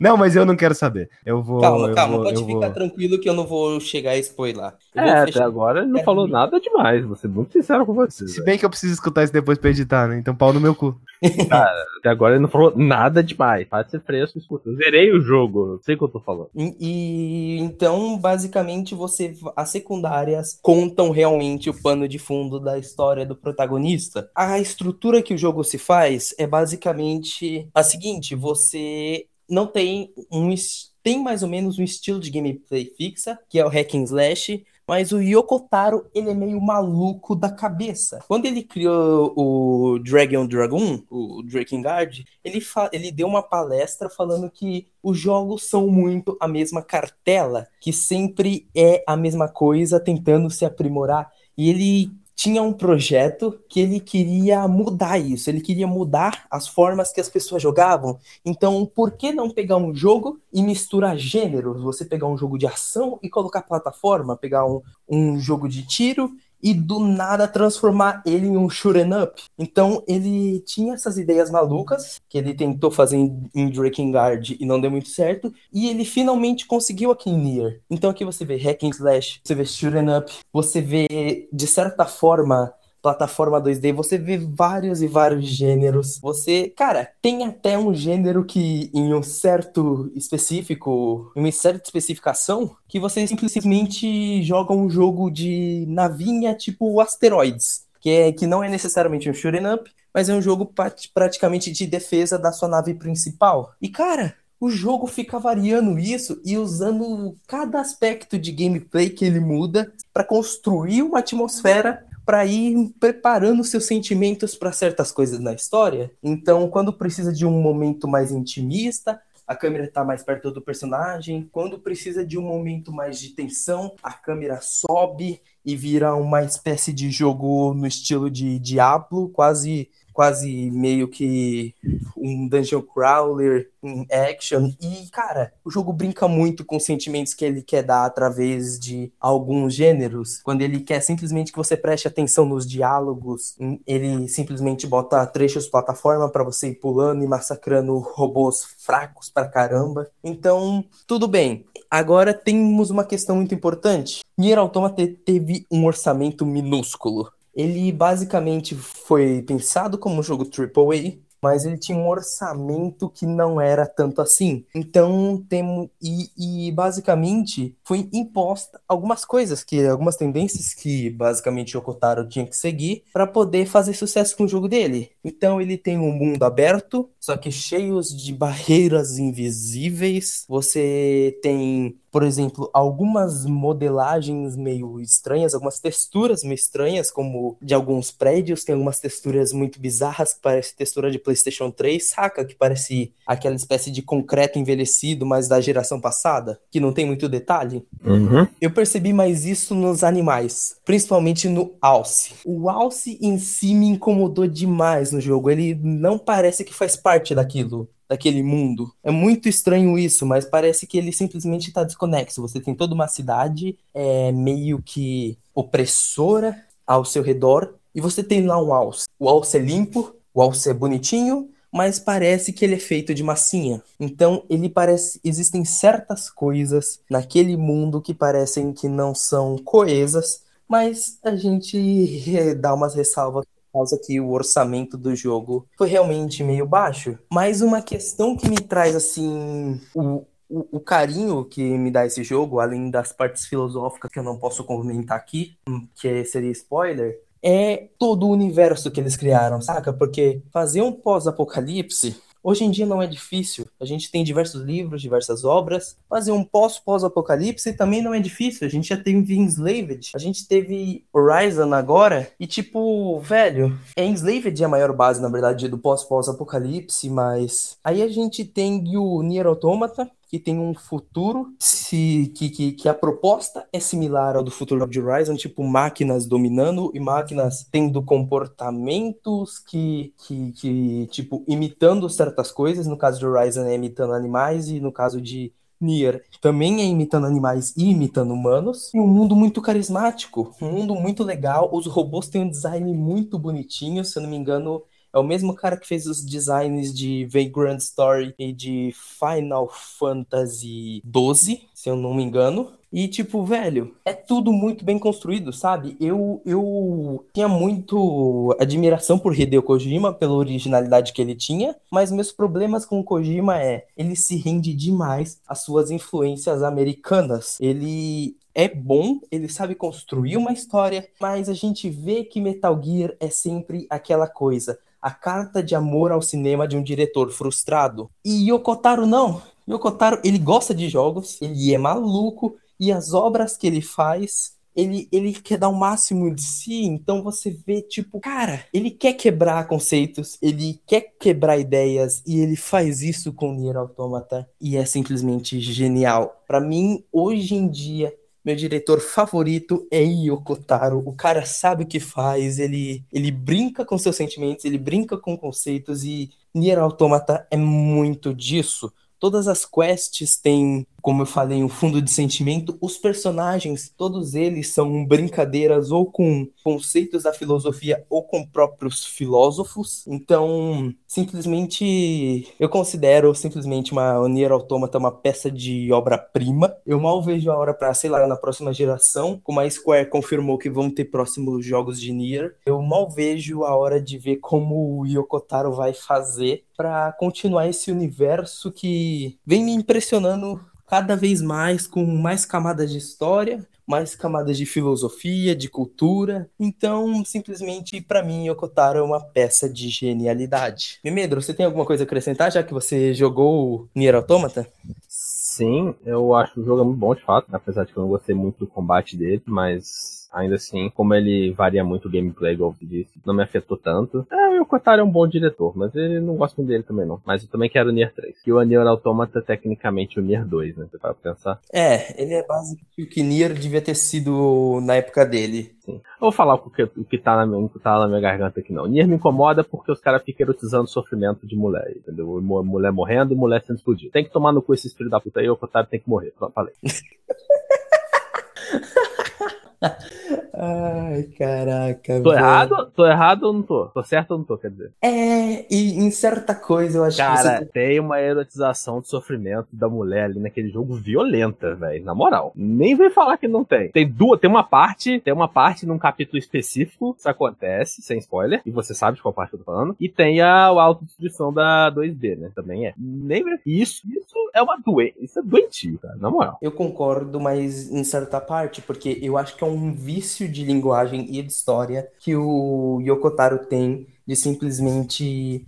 Não, mas eu não quero saber. Eu vou. Calma, eu calma, vou, pode ficar vou... tranquilo que eu não vou chegar a spoiler. Eu é, até agora ele não é falou nada demais. Vou ser muito sincero com você. Se bem que eu preciso escutar isso depois pra editar, né? Então pau no meu cu. Cara, até agora ele não falou nada demais. Pode ser fresco, escuta. Eu zerei o jogo, eu sei o que eu tô falando. E, e então, basicamente, você. As secundárias contam realmente o pano de fundo da história do protagonista. A estrutura que o jogo se faz é basicamente a seguinte: você não tem um tem mais ou menos um estilo de gameplay fixa, que é o hack and slash, mas o Yokotaro, ele é meio maluco da cabeça. Quando ele criou o Dragon Dragon, o Drakengard, ele, ele deu uma palestra falando que os jogos são muito a mesma cartela, que sempre é a mesma coisa, tentando se aprimorar. E ele tinha um projeto que ele queria mudar isso, ele queria mudar as formas que as pessoas jogavam. Então, por que não pegar um jogo e misturar gêneros? Você pegar um jogo de ação e colocar plataforma, pegar um, um jogo de tiro e do nada transformar ele em um shoot'em up. Então ele tinha essas ideias malucas que ele tentou fazer em, em Drakengard e não deu muito certo, e ele finalmente conseguiu aqui em Nier. Então aqui você vê hack and slash, você vê shoot'em up, você vê de certa forma plataforma 2D, você vê vários e vários gêneros. Você, cara, tem até um gênero que em um certo específico, em uma certa especificação, que você simplesmente joga um jogo de navinha tipo asteroides, que é que não é necessariamente um shooting up, mas é um jogo praticamente de defesa da sua nave principal. E cara, o jogo fica variando isso e usando cada aspecto de gameplay que ele muda para construir uma atmosfera para ir preparando seus sentimentos para certas coisas na história. Então, quando precisa de um momento mais intimista, a câmera está mais perto do personagem. Quando precisa de um momento mais de tensão, a câmera sobe e vira uma espécie de jogo no estilo de Diablo, quase quase meio que um dungeon crawler em action. E, cara, o jogo brinca muito com os sentimentos que ele quer dar através de alguns gêneros. Quando ele quer simplesmente que você preste atenção nos diálogos, ele simplesmente bota trechos plataforma para você ir pulando e massacrando robôs fracos pra caramba. Então, tudo bem. Agora temos uma questão muito importante. Nier Automata teve um orçamento minúsculo. Ele basicamente foi pensado como um jogo AAA, mas ele tinha um orçamento que não era tanto assim. Então, temos. E, e, basicamente foi imposta algumas coisas, que algumas tendências que basicamente o Kotaro tinha que seguir para poder fazer sucesso com o jogo dele. Então, ele tem um mundo aberto, só que cheios de barreiras invisíveis. Você tem por exemplo, algumas modelagens meio estranhas, algumas texturas meio estranhas, como de alguns prédios, tem algumas texturas muito bizarras que parece textura de PlayStation 3, saca? Que parece aquela espécie de concreto envelhecido, mas da geração passada, que não tem muito detalhe. Uhum. Eu percebi mais isso nos animais, principalmente no Alce. O Alce em si me incomodou demais no jogo, ele não parece que faz parte daquilo daquele mundo. É muito estranho isso, mas parece que ele simplesmente está desconexo. Você tem toda uma cidade é, meio que opressora ao seu redor e você tem lá um alce. O alce é limpo, o alce é bonitinho, mas parece que ele é feito de massinha. Então, ele parece existem certas coisas naquele mundo que parecem que não são coesas, mas a gente dá umas ressalvas causa que o orçamento do jogo foi realmente meio baixo. Mas uma questão que me traz, assim, o, o, o, carinho que me dá esse jogo, além das partes filosóficas que eu não posso comentar aqui, que seria spoiler, é todo o universo que eles criaram, saca? Porque fazer um pós-apocalipse Hoje em dia não é difícil. A gente tem diversos livros, diversas obras. Fazer um pós-pós-apocalipse também não é difícil. A gente já teve Enslaved, a gente teve Horizon agora. E tipo, velho, é Enslaved é a maior base, na verdade, do pós-pós-apocalipse, mas aí a gente tem o Nier Automata, que tem um futuro se, que, que, que, a proposta é similar ao do futuro de Horizon, tipo máquinas dominando e máquinas tendo comportamentos que, que, que tipo, imitando certas coisas. No caso de Horizon é imitando animais e no caso de Nier também é imitando animais e imitando humanos. E um mundo muito carismático, um mundo muito legal. Os robôs têm um design muito bonitinho, se eu não me engano, é o mesmo cara que fez os designs de Vagrant Story e de Final Fantasy XII, se eu não me engano. E, tipo, velho, é tudo muito bem construído, sabe? Eu, eu tinha muito admiração por Hideo Kojima, pela originalidade que ele tinha, mas meus problemas com o Kojima é, ele se rende demais às suas influências americanas. Ele é bom, ele sabe construir uma história, mas a gente vê que Metal Gear é sempre aquela coisa a carta de amor ao cinema de um diretor frustrado. E Yokotaro não. Yokotaro, ele gosta de jogos, ele é maluco, e as obras que ele faz, ele, ele quer dar o máximo de si, então você vê, tipo, cara, ele quer quebrar conceitos, ele quer quebrar ideias, e ele faz isso com Nier Automata, e é simplesmente genial. Para mim, hoje em dia, meu diretor favorito é Yoko Taro. O cara sabe o que faz, ele, ele brinca com seus sentimentos, ele brinca com conceitos e Nier Automata é muito disso. Todas as quests têm como eu falei, um fundo de sentimento. Os personagens, todos eles são brincadeiras ou com conceitos da filosofia ou com próprios filósofos. Então, simplesmente eu considero simplesmente uma Nier Automata uma peça de obra-prima. Eu mal vejo a hora para, sei lá, na próxima geração, como a Square confirmou que vão ter próximos jogos de Nier, eu mal vejo a hora de ver como o Yokotaro vai fazer para continuar esse universo que vem me impressionando cada vez mais com mais camadas de história, mais camadas de filosofia, de cultura. Então, simplesmente, para mim, Yokotaro é uma peça de genialidade. Mimedro, você tem alguma coisa a acrescentar, já que você jogou Nier Automata? Sim, eu acho o jogo muito bom, de fato, apesar de que eu não gostei muito do combate dele, mas ainda assim, como ele varia muito o gameplay, igual eu disse, não me afetou tanto. É, o Kotaro é um bom diretor, mas ele não gosta muito dele também não. Mas eu também quero o Nier 3. E o Nier Automata é tecnicamente o Nier 2, né? Você para pensar? É, ele é basicamente o que Nier devia ter sido na época dele. Sim. Eu vou falar o que, o que tá, na minha, tá na minha garganta aqui não. Nier me incomoda porque os caras ficam erotizando o sofrimento de mulher, entendeu? Mulher morrendo, mulher sendo explodida. Tem que tomar no cu esses filhos da puta aí, o Kotaro tem que morrer. Falei. Ai, caraca. Tô velho. errado? Tô errado ou não tô? Tô certo ou não tô, quer dizer? É, e em certa coisa eu acho Cara, que você... tem uma erotização de sofrimento da mulher ali naquele jogo violenta, velho. Na moral. Nem vem falar que não tem. Tem duas, tem uma parte, tem uma parte num capítulo específico, isso acontece, sem spoiler, e você sabe de qual parte eu tô falando. E tem a, autodestruição da 2B, né? Também é. Nem vem... Isso, isso é uma doença. Isso é doentio, cara. Na moral. Eu concordo, mas em certa parte, porque eu acho que é um vício de linguagem e de história que o Yokotaro tem de simplesmente.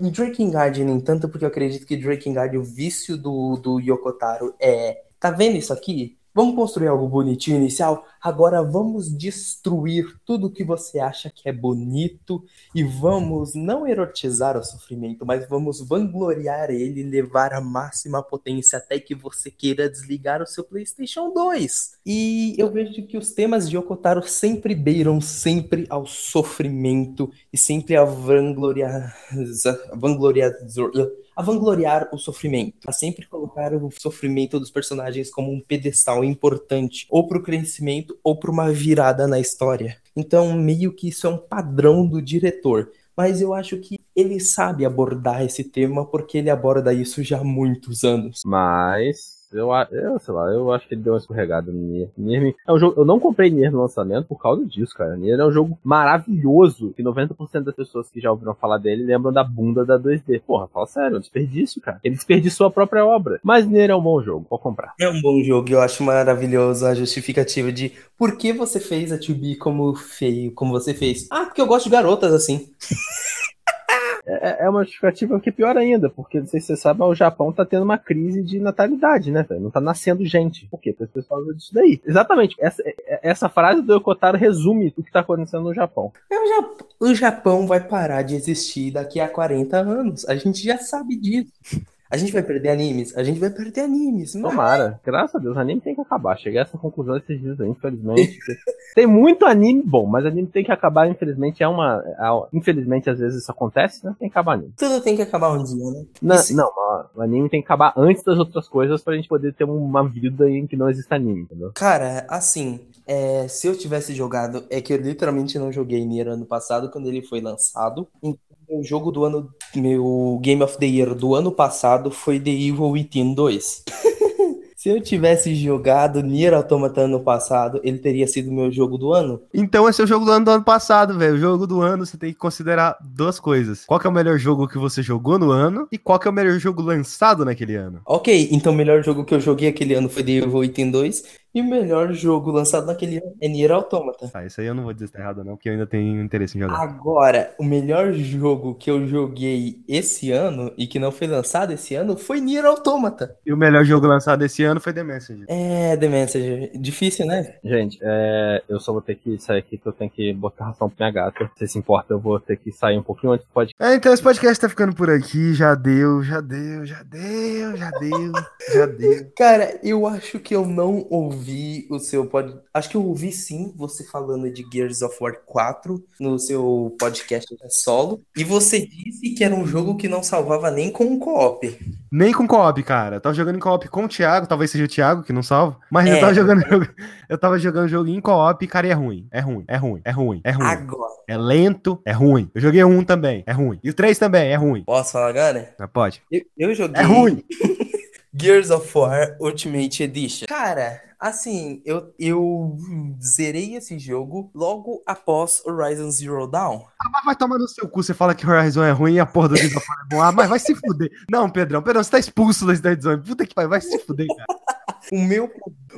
Em Drakengard, nem tanto, porque eu acredito que Drakengard, o vício do, do Yokotaro é. Tá vendo isso aqui? Vamos construir algo bonitinho inicial? Agora vamos destruir tudo que você acha que é bonito e vamos não erotizar o sofrimento, mas vamos vangloriar ele, levar a máxima potência até que você queira desligar o seu PlayStation 2. E eu vejo que os temas de Okotaro sempre beiram sempre ao sofrimento e sempre a vangloriar, vangloriar a vangloriar o sofrimento, a sempre colocar o sofrimento dos personagens como um pedestal importante, ou para o crescimento, ou para uma virada na história. Então, meio que isso é um padrão do diretor. Mas eu acho que ele sabe abordar esse tema porque ele aborda isso já há muitos anos. Mas eu, eu, sei lá, eu acho que ele deu uma escorregada no Nier. Nier é um jogo, eu não comprei Nier no lançamento por causa disso, cara. Nier é um jogo maravilhoso, que 90% das pessoas que já ouviram falar dele lembram da bunda da 2D. Porra, fala sério, é um desperdício, cara. Ele desperdiçou a própria obra. Mas Nier é um bom jogo, pode comprar. É um bom jogo, eu acho maravilhoso a justificativa de por que você fez a 2B como feio, como você fez. Ah, porque eu gosto de garotas assim. É, é uma justificativa que é pior ainda, porque não sei se você sabe, mas o Japão tá tendo uma crise de natalidade, né? Não tá nascendo gente. Por quê? Porque as pessoas disso daí. Exatamente. Essa, é, essa frase do Yokotaro resume o que tá acontecendo no Japão. É, o, Japão. o Japão vai parar de existir daqui a 40 anos. A gente já sabe disso. A gente vai perder animes? A gente vai perder animes. Mas... Tomara. Graças a Deus, anime tem que acabar. Cheguei a essa conclusão esses dias aí, infelizmente. tem muito anime bom, mas anime tem que acabar, infelizmente. É uma. É, infelizmente, às vezes isso acontece, né? Tem que acabar anime. Tudo tem que acabar um dia, né? Não, não o anime tem que acabar antes das outras coisas pra gente poder ter uma vida em que não exista anime, entendeu? Cara, assim, é, se eu tivesse jogado, é que eu literalmente não joguei Nier ano passado quando ele foi lançado. Meu jogo do ano, meu Game of the Year do ano passado foi The Evil Within 2. Se eu tivesse jogado Nier Automata ano passado, ele teria sido meu jogo do ano? Então esse é o jogo do ano do ano passado, velho. O jogo do ano você tem que considerar duas coisas. Qual é o melhor jogo que você jogou no ano e qual é o melhor jogo lançado naquele ano. Ok, então o melhor jogo que eu joguei aquele ano foi The Evil Within 2 e o melhor jogo lançado naquele ano é Nier Automata. Ah, isso aí eu não vou dizer tá errado, não, porque eu ainda tenho interesse em jogar. Agora, o melhor jogo que eu joguei esse ano e que não foi lançado esse ano foi Nier Automata. E o melhor jogo lançado esse ano foi The Messenger. É, The Messenger. Difícil, né? Gente, é, eu só vou ter que sair aqui porque eu tenho que botar ração pra minha gata. Se se importa, eu vou ter que sair um pouquinho antes do podcast. É, então esse podcast tá ficando por aqui. Já deu, já deu, já deu, já deu, já deu. Cara, eu acho que eu não ouvi vi o seu pod... Acho que eu ouvi sim você falando de Gears of War 4 no seu podcast solo. E você disse que era um jogo que não salvava nem com um co-op. Nem com co-op, cara. Eu tava jogando em co-op com o Thiago, talvez seja o Thiago que não salva. Mas É. eu tava jogando eu tava jogando jogo em co-op, cara, e é ruim. É ruim, é ruim, é ruim, é ruim. Agora. É lento, é ruim. Eu joguei um também, é ruim. E o 3 também, é ruim. Posso falar agora? Mas pode. Eu, eu joguei. É ruim. Gears of War Ultimate Edition. Cara, assim, eu, eu zerei esse jogo logo após Horizon Zero Dawn. Ah, mas vai tomar no seu cu, você fala que Horizon é ruim e a porra do Gears of War é bom. Ah, mas vai se fuder. Não, Pedrão, Pedrão, você tá expulso da Dead Zone. Puta que pariu, vai se fuder, cara. O meu,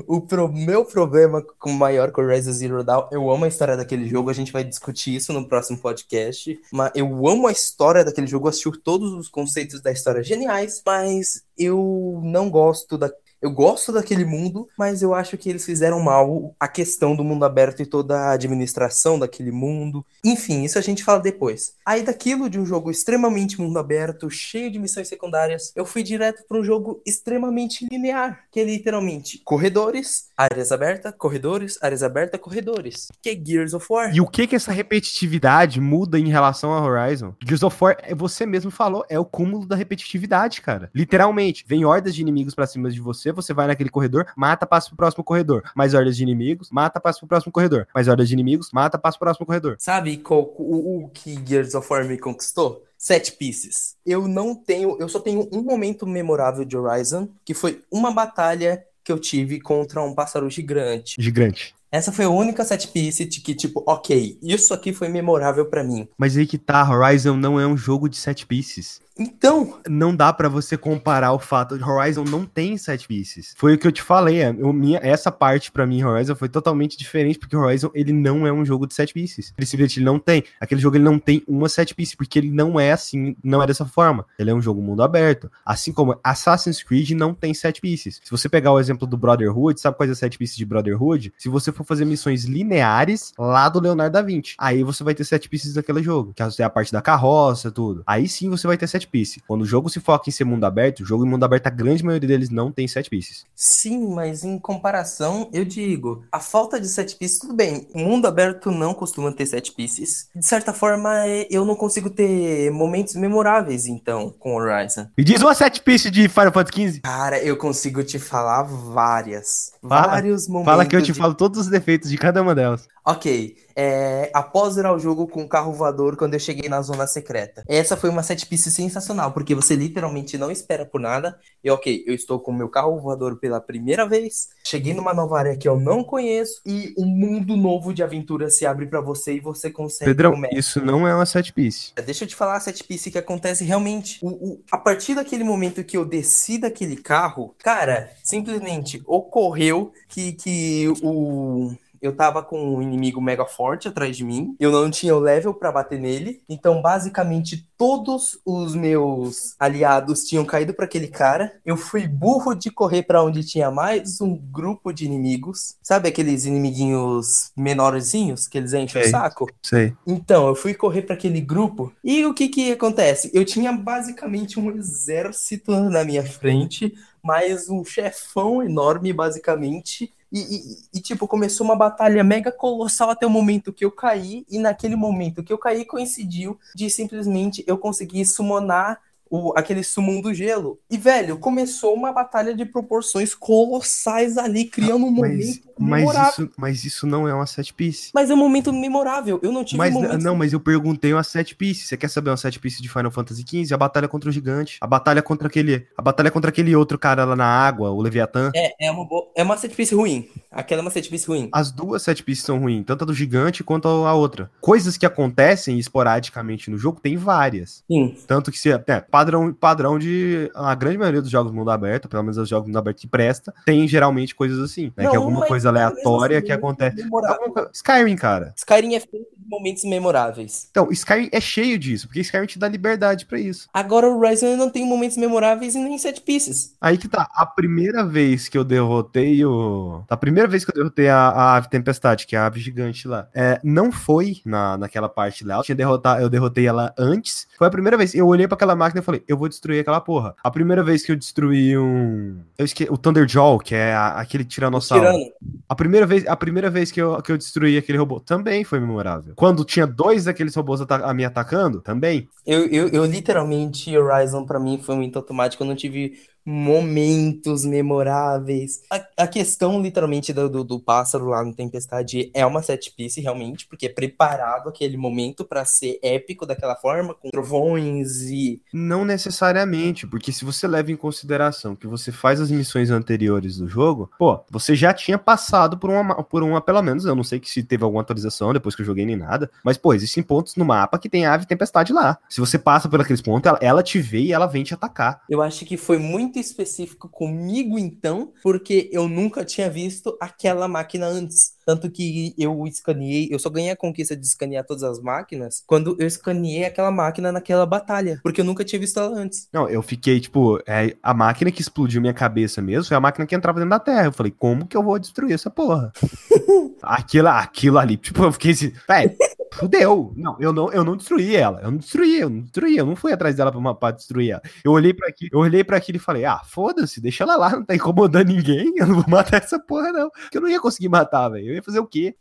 o pro- meu problema com maior com Horizon Zero Dawn, eu amo a história daquele jogo, a gente vai discutir isso no próximo podcast, mas eu amo a história daquele jogo, assisti todos os conceitos da história. Geniais, mas eu não gosto da eu gosto daquele mundo, mas eu acho que eles fizeram mal a questão do mundo aberto e toda a administração daquele mundo. Enfim, isso a gente fala depois. Aí daquilo de um jogo extremamente mundo aberto, cheio de missões secundárias, eu fui direto para um jogo extremamente linear, que é literalmente corredores, áreas abertas, corredores, áreas abertas, corredores. Que é Gears of War. E o que que essa repetitividade muda em relação a Horizon? Gears of War, é- você mesmo falou, é o cúmulo da repetitividade, cara. Literalmente, vem hordas de inimigos pra cima de você, você vai naquele corredor, mata, passa pro próximo corredor. Mais hordas de inimigos, mata, passa pro próximo corredor. Mais hordas de inimigos, mata, passa pro próximo corredor. Sabe qual, o, o que Gears of War me conquistou? Sete pieces. Eu não tenho, eu só tenho um momento memorável de Horizon, que foi uma batalha que eu tive contra um pássaro gigante. Gigante. Essa foi a única set piece de que, tipo, ok, isso aqui foi memorável pra mim. Mas aí que tá, Horizon não é um jogo de set pieces. Então, Não dá pra você comparar o fato de Horizon não tem set pieces. Foi o que eu te falei, é, eu- minha, essa parte pra mim Horizon foi totalmente diferente porque Horizon ele não é um jogo de set pieces. Ele não tem. Aquele jogo ele não tem uma set piece porque ele não é assim, não é dessa forma. Ele é um jogo mundo aberto, assim como Assassin's Creed não tem set pieces. Se você pegar o exemplo do Brotherhood, sabe quais é a set piece de Brotherhood? Se você for fazer missões lineares lá do Leonardo da Vinci, aí você vai ter set pieces daquele jogo, que é a parte da carroça, tudo. Aí sim você vai ter set piece. Quando o jogo se foca em ser mundo aberto, o jogo em mundo aberto, a grande maioria deles não tem set pieces. sim, mas em comparação, eu digo, a falta de set pieces, tudo bem, o mundo aberto não costuma ter set pieces. De certa forma, eu não consigo ter momentos memoráveis, então, com Horizon. Me diz uma set piece de Final Fantasy XV. Cara, eu consigo te falar várias. Fala. vários momentos. Fala que eu te de- falo todos os defeitos de cada uma delas. Ok, é, após zerar o jogo com o carro voador quando eu cheguei na zona secreta. Essa foi uma set piece sensacional, porque você literalmente não espera por nada. E ok, eu estou com o meu carro voador pela primeira vez, cheguei numa nova área que eu não conheço, e um mundo novo de aventura se abre pra você e você consegue Pedrão, isso não é uma set piece. Deixa eu te falar a set piece que acontece realmente. O, o- a partir daquele momento que eu desci daquele carro, cara, simplesmente ocorreu que, que o. Eu tava com um inimigo mega forte atrás de mim. Eu não tinha o level pra bater nele. Então, basicamente, todos os meus aliados tinham caído pra aquele cara. Eu fui burro de correr pra onde tinha mais um grupo de inimigos. Sabe aqueles inimiguinhos menorzinhos que eles enchem o Sei. saco? Sei. Então, eu fui correr para aquele grupo e o que que acontece? Eu tinha basicamente um exército na minha frente, mais um chefão enorme, basicamente. E, e- e, tipo, começou uma batalha mega colossal até o momento que eu caí, e naquele momento que eu caí coincidiu de simplesmente eu conseguir summonar o, aquele summon do gelo. E, velho, começou uma batalha de proporções colossais ali, criando um Mas, momento mas, memorável. isso, mas isso não é uma set piece. Mas é um momento memorável. Eu não tive Mas um momento não, mas eu perguntei uma set piece. Você quer saber uma set piece de Final Fantasy XV? A batalha contra o gigante. A batalha contra aquele. A batalha contra aquele outro cara lá na água, o Leviatã. É, é uma, boa, é uma set piece ruim. Aquela é uma set piece ruim. As duas set pieces são ruins, tanto a do gigante quanto a outra. Coisas que acontecem esporadicamente no jogo, tem várias. Sim. Tanto que se é, padrão, padrão de a grande maioria dos jogos mundo aberto, pelo menos os jogos mundo aberto que presta, tem geralmente coisas assim, né? Não, que é alguma coisa aleatória assim, que acontece. Alguma Skyrim, cara. Skyrim é feito de momentos memoráveis. Então, Skyrim é cheio disso, porque Skyrim te dá liberdade pra isso. Agora o Horizon não tem momentos memoráveis e nem set pieces. Aí que tá, a primeira vez que eu derrotei o. A primeira vez que eu derrotei a, a ave tempestade, que é a ave gigante lá, é, não foi na, naquela parte lá. Eu tinha derrotado, eu derrotei ela antes. Foi a primeira vez. Eu olhei pra aquela máquina e falei, eu vou destruir aquela porra. A primeira vez que eu destruí um. Eu esque... O Thunderjaw, que é a- aquele tiranossauro. Tirano. A primeira vez, a primeira vez que, eu, que eu destruí aquele robô também foi memorável. Quando tinha dois daqueles robôs a me atacando, também. Eu, eu, eu literalmente, Horizon pra mim foi muito automático. Eu não tive momentos memoráveis. A, a questão, literalmente, do, do, do pássaro lá no Tempestade é uma set piece, realmente, porque é preparado aquele momento pra ser épico daquela forma, com trovões e. Não necessariamente, porque se você leva em consideração que você faz as missões anteriores do jogo, pô, você já tinha passado por uma, ma- por uma pelo menos, eu não sei que se teve alguma atualização depois que eu joguei nem nada, mas pô, existem pontos no mapa que tem ave tempestade lá. Se você passa por aqueles pontos, ela, ela te vê e ela vem te atacar. Eu acho que foi muito específico comigo, então, porque eu nunca tinha visto aquela máquina antes. Tanto que eu escaneei, eu só ganhei a conquista de escanear todas as máquinas quando eu escaneei aquela máquina naquela batalha, porque eu nunca tinha visto ela antes. Não, eu fiquei, tipo, é, a máquina que explodiu minha cabeça mesmo foi a máquina que entrava dentro da Terra. Eu falei, como que eu vou destruir essa porra? aquilo, aquilo ali, tipo, eu fiquei assim, velho, fudeu. Não, eu não, eu não destruí ela. Eu não destruí, eu não destruí, eu não fui atrás dela pra, uma- pra destruir ela. Eu olhei pra aqui, eu olhei para aquilo e falei, ah, foda-se, deixa ela lá, não tá incomodando ninguém, eu não vou matar essa porra, não. Porque eu não ia conseguir matar, velho. Ia fazer o quê?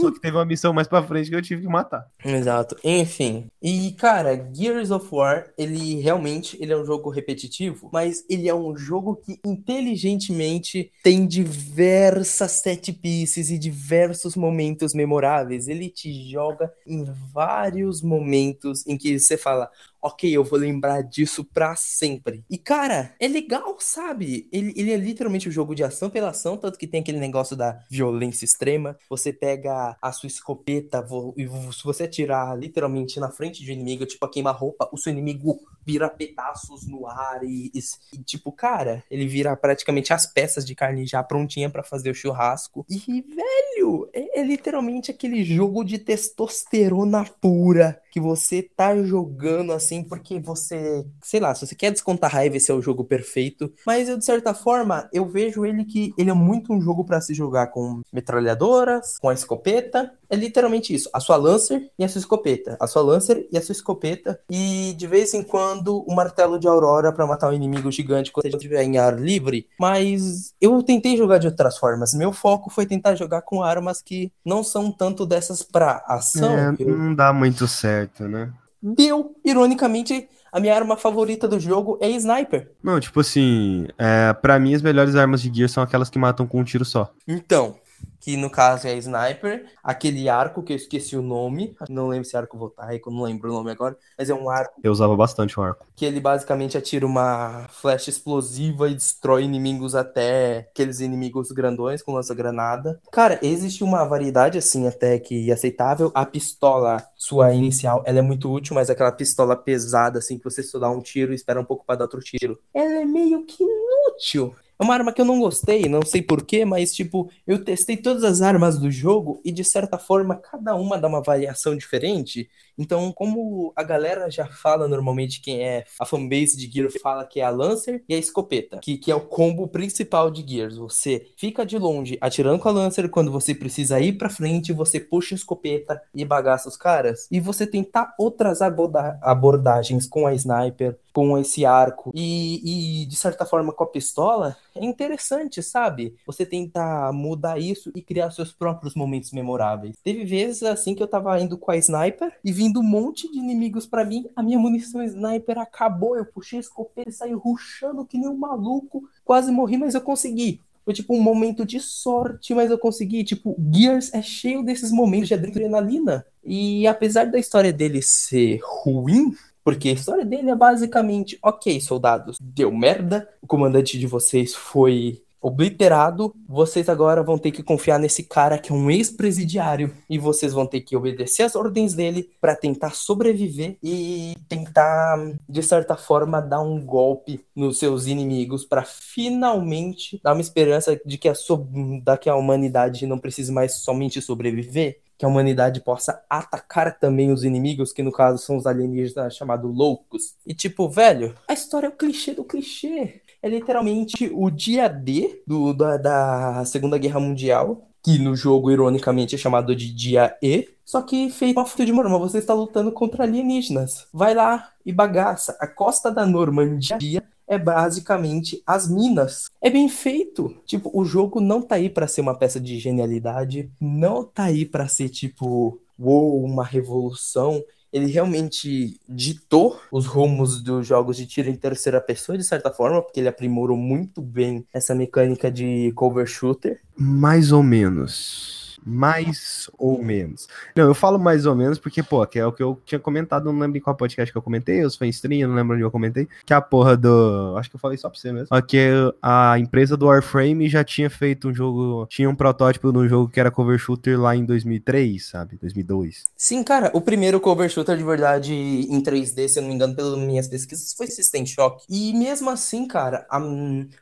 Só que teve uma missão mais pra frente que eu tive que matar. Exato. Enfim. E, cara, Gears of War, ele realmente ele é um jogo repetitivo, mas ele é um jogo que inteligentemente tem diversas set pieces e diversos momentos memoráveis. Ele te joga em vários momentos em que você fala, ok, eu vou lembrar disso pra sempre. E, cara, é legal, sabe? Ele, ele é literalmente um jogo de ação pela ação, tanto que tem aquele negócio da violência extrema. Você pega a sua escopeta e se você atirar literalmente na frente de um inimigo, tipo a queima-roupa, o seu inimigo vira pedaços no ar e, e- e, tipo, cara, ele vira praticamente as peças de carne já prontinha pra fazer o churrasco. E, velho, é, é literalmente aquele jogo de testosterona pura que você tá jogando assim porque você, sei lá, se você quer descontar raiva, esse é o jogo perfeito. Mas eu, de certa forma, eu vejo ele que ele é muito um jogo pra se jogar com metralhadoras, com a escopeta. É literalmente isso, a sua Lancer e a sua escopeta. A sua Lancer e a sua escopeta. E de vez em quando o martelo de Aurora pra matar um inimigo gigante quando você estiver em ar livre. Mas eu tentei jogar de outras formas. Meu foco foi tentar jogar com armas que não são tanto dessas pra ação. É, Eu- não dá muito certo, né? Deu, ironicamente, a minha arma favorita do jogo é Sniper. Não, tipo assim, é, pra mim as melhores armas de Gear são aquelas que matam com um tiro só. Então, que no caso é Sniper, aquele arco que eu esqueci o nome, não lembro se é arco voltaico, não lembro o nome agora, mas é um arco Eu usava bastante o arco. que ele basicamente atira uma flecha explosiva e destrói inimigos até aqueles inimigos grandões com lança-granada. Cara, existe uma variedade assim até que aceitável. A pistola, sua inicial, ela é muito útil, mas aquela pistola pesada assim que você só dá um tiro e espera um pouco pra dar outro tiro. Ela é meio que inútil. É uma arma que eu não gostei, não sei porquê, mas tipo, eu testei todas as armas do jogo e de certa forma cada uma dá uma variação diferente. Então, como a galera já fala normalmente, quem é a fanbase de Gears fala que é a Lancer e a escopeta, que, que é o combo principal de Gears. Você fica de longe atirando com a Lancer, quando você precisa ir pra frente, você puxa a escopeta e bagaça os caras. E você tentar outras aborda- abordagens com a Sniper, com esse arco e, e, de certa forma com a pistola, é interessante, sabe? Você tentar mudar isso e criar seus próprios momentos memoráveis. Teve vezes assim que eu tava indo com a sniper e vindo um monte de inimigos pra mim, a minha munição sniper acabou, eu puxei a escopeta e saí rushando que nem um maluco, quase morri, mas eu consegui. Foi tipo um momento de sorte, mas eu consegui. Tipo, Gears é cheio desses momentos de adrenalina. E apesar da história dele ser ruim, porque a história dele é basicamente: ok, soldados, deu merda, o comandante de vocês foi obliterado, vocês agora vão ter que confiar nesse cara que é um ex-presidiário e vocês vão ter que obedecer as ordens dele para tentar sobreviver e tentar, de certa forma, dar um golpe nos seus inimigos para finalmente dar uma esperança de que a, so da que a humanidade não precise mais somente sobreviver que a humanidade possa atacar também os inimigos, que no caso são os alienígenas chamados loucos. E tipo, velho, a história é o clichê do clichê. É literalmente o dia D do, da, da Segunda Guerra Mundial, que no jogo, ironicamente, é chamado de dia E. só que feito uma de Mormon. Você está lutando contra alienígenas. Vai lá e bagaça. A costa da Normandia é basicamente as minas. É bem feito. Tipo, o jogo não tá aí para ser uma peça de genialidade, não tá aí para ser tipo, uou, uma revolução. Ele realmente ditou os rumos dos jogos de tiro em terceira pessoa, de certa forma, porque ele aprimorou muito bem essa mecânica de cover shooter. Mais ou menos mais ou menos. Não, eu falo mais ou menos porque, pô, que é o que eu tinha comentado, não lembro em qual podcast que eu comentei, os fãs stream, não lembro onde eu comentei, que a porra do. Acho que eu falei só pra você mesmo. Que a empresa do Warframe já tinha feito um jogo, tinha um protótipo de um jogo que era cover shooter lá em 2003, sabe? 2002. Sim, cara, o primeiro cover shooter de verdade em 3D, se eu não me engano, pelas minhas pesquisas, foi System Shock. E mesmo assim, cara, a,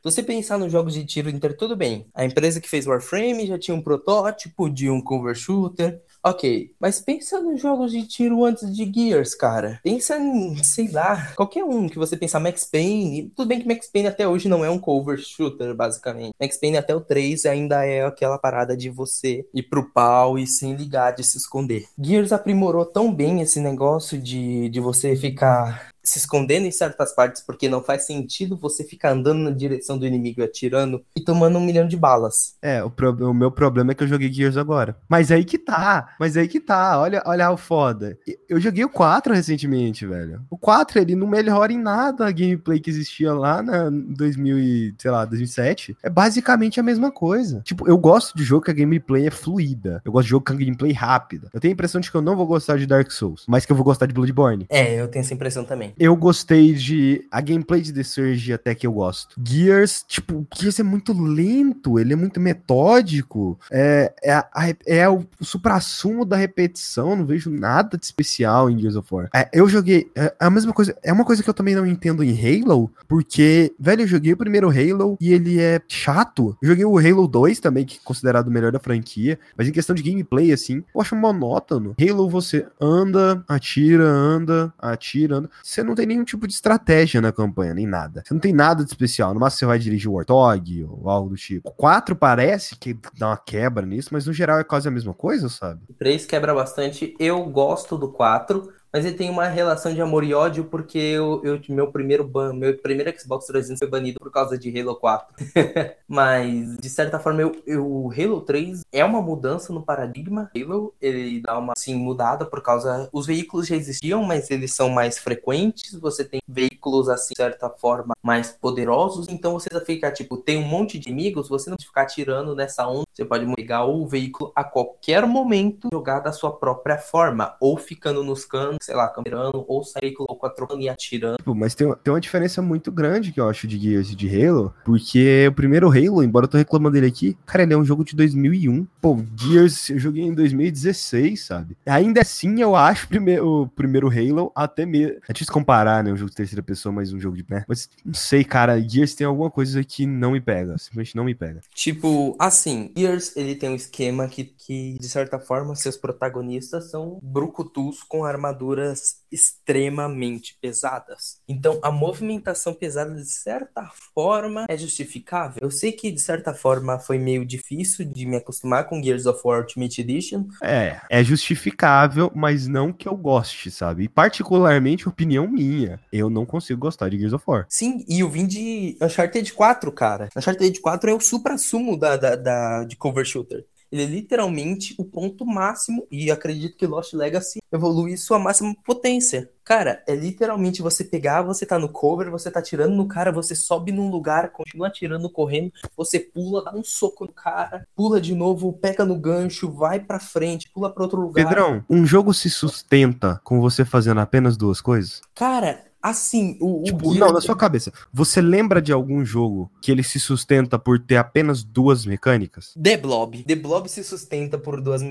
você pensar nos jogos de tiro inter, tudo bem. A empresa que fez Warframe já tinha um protótipo de um cover shooter. Ok, mas pensa nos jogos de tiro antes de Gears, cara. Pensa em, sei lá, qualquer um que você pensar Max Payne. Tudo bem que Max Payne até hoje não é um cover shooter, basicamente. Max Payne até o 3 ainda é aquela parada de você ir pro pau e sem ligar, de se esconder. Gears aprimorou tão bem esse negócio de, de você ficar se escondendo em certas partes porque não faz sentido você ficar andando na direção do inimigo atirando e tomando um milhão de balas. É, o, pro, o meu problema é que eu joguei Gears agora. Mas aí que tá, mas aí que tá, olha, olha o foda. Eu joguei o 4 recentemente, velho. O 4, ele não melhora em nada a gameplay que existia lá na 2000 e, sei lá, 2007. É basicamente a mesma coisa. Tipo, eu gosto de jogo que a gameplay é fluida. Eu gosto de jogo com a gameplay rápida. Eu tenho a impressão de que eu não vou gostar de Dark Souls, mas que eu vou gostar de Bloodborne. É, eu tenho essa impressão também. Eu gostei de. A gameplay de The Surge até que eu gosto. Gears, tipo, Gears é muito lento, ele é muito metódico. É, é, a, é o supra-sumo da repetição, não vejo nada de especial em Gears of War. É, eu joguei. É a mesma coisa. É uma coisa que eu também não entendo em Halo, porque, velho, eu joguei o primeiro Halo e ele é chato. Eu joguei o Halo 2 também, que é considerado o melhor da franquia, mas em questão de gameplay, assim, eu acho monótono. Halo você anda, atira, anda, atira, anda. Você não tem nenhum tipo de estratégia na campanha, nem nada. Você não tem nada de especial. No máximo você vai dirigir o Warthog ou algo do tipo. O 4 parece que dá uma quebra nisso, mas no geral é quase a mesma coisa, sabe? O 3 quebra bastante. Eu gosto do 4 mas ele tem uma relação de amor e ódio porque eu, eu meu primeiro ban, meu primeiro Xbox 360 foi banido por causa de Halo 4. mas de certa forma eu, eu, o Halo 3 é uma mudança no paradigma. Halo ele dá uma assim mudada por causa os veículos já existiam, mas eles são mais frequentes. Você tem veículos assim de certa forma mais poderosos, então você fica tipo tem um monte de inimigos, você não ficar tirando nessa onda. Você pode pegar o veículo a qualquer momento, jogar da sua própria forma ou ficando nos cantos sei lá, camerando ou sair com a trocando e atirando. Tipo, mas tem, tem uma diferença muito grande que eu acho de Gears e de Halo, porque o primeiro Halo, embora eu tô reclamando dele aqui, cara, ele é um jogo de 2001. Pô, Gears eu joguei em 2016, sabe? Ainda assim, eu acho primeiro, o primeiro Halo até mesmo. É difícil comparar, né? Um jogo de terceira pessoa, mas um jogo de. Né? Mas não sei, cara. Gears tem alguma coisa que não me pega. Simplesmente não me pega. Tipo, assim, Gears ele tem um esquema que, que de certa forma, seus protagonistas são brucutus com armadura armaduras extremamente pesadas. Então, a movimentação pesada, de certa forma, é justificável. Eu sei que, de certa forma, foi meio difícil de me acostumar com Gears of War Ultimate Edition. É, é justificável, mas não que eu goste, sabe? E particularmente, opinião minha, eu não consigo gostar de Gears of War. Sim, e eu vim de Uncharted 4, cara. Uncharted 4 é o supra-sumo da, da, da, de cover shooter. Ele é literalmente o ponto máximo, e acredito que Lost Legacy evolui sua máxima potência. Cara, é literalmente você pegar, você tá no cover, você tá tirando no cara, você sobe num lugar, continua atirando, correndo, você pula, dá um soco no cara, pula de novo, pega no gancho, vai pra frente, pula pra outro lugar. Pedrão, um jogo se sustenta com você fazendo apenas duas coisas? Cara, Assim, o, tipo, o Não, na sua cabeça. Você lembra de algum jogo que ele se sustenta por ter apenas duas mecânicas? The Blob. The Blob se sustenta por duas.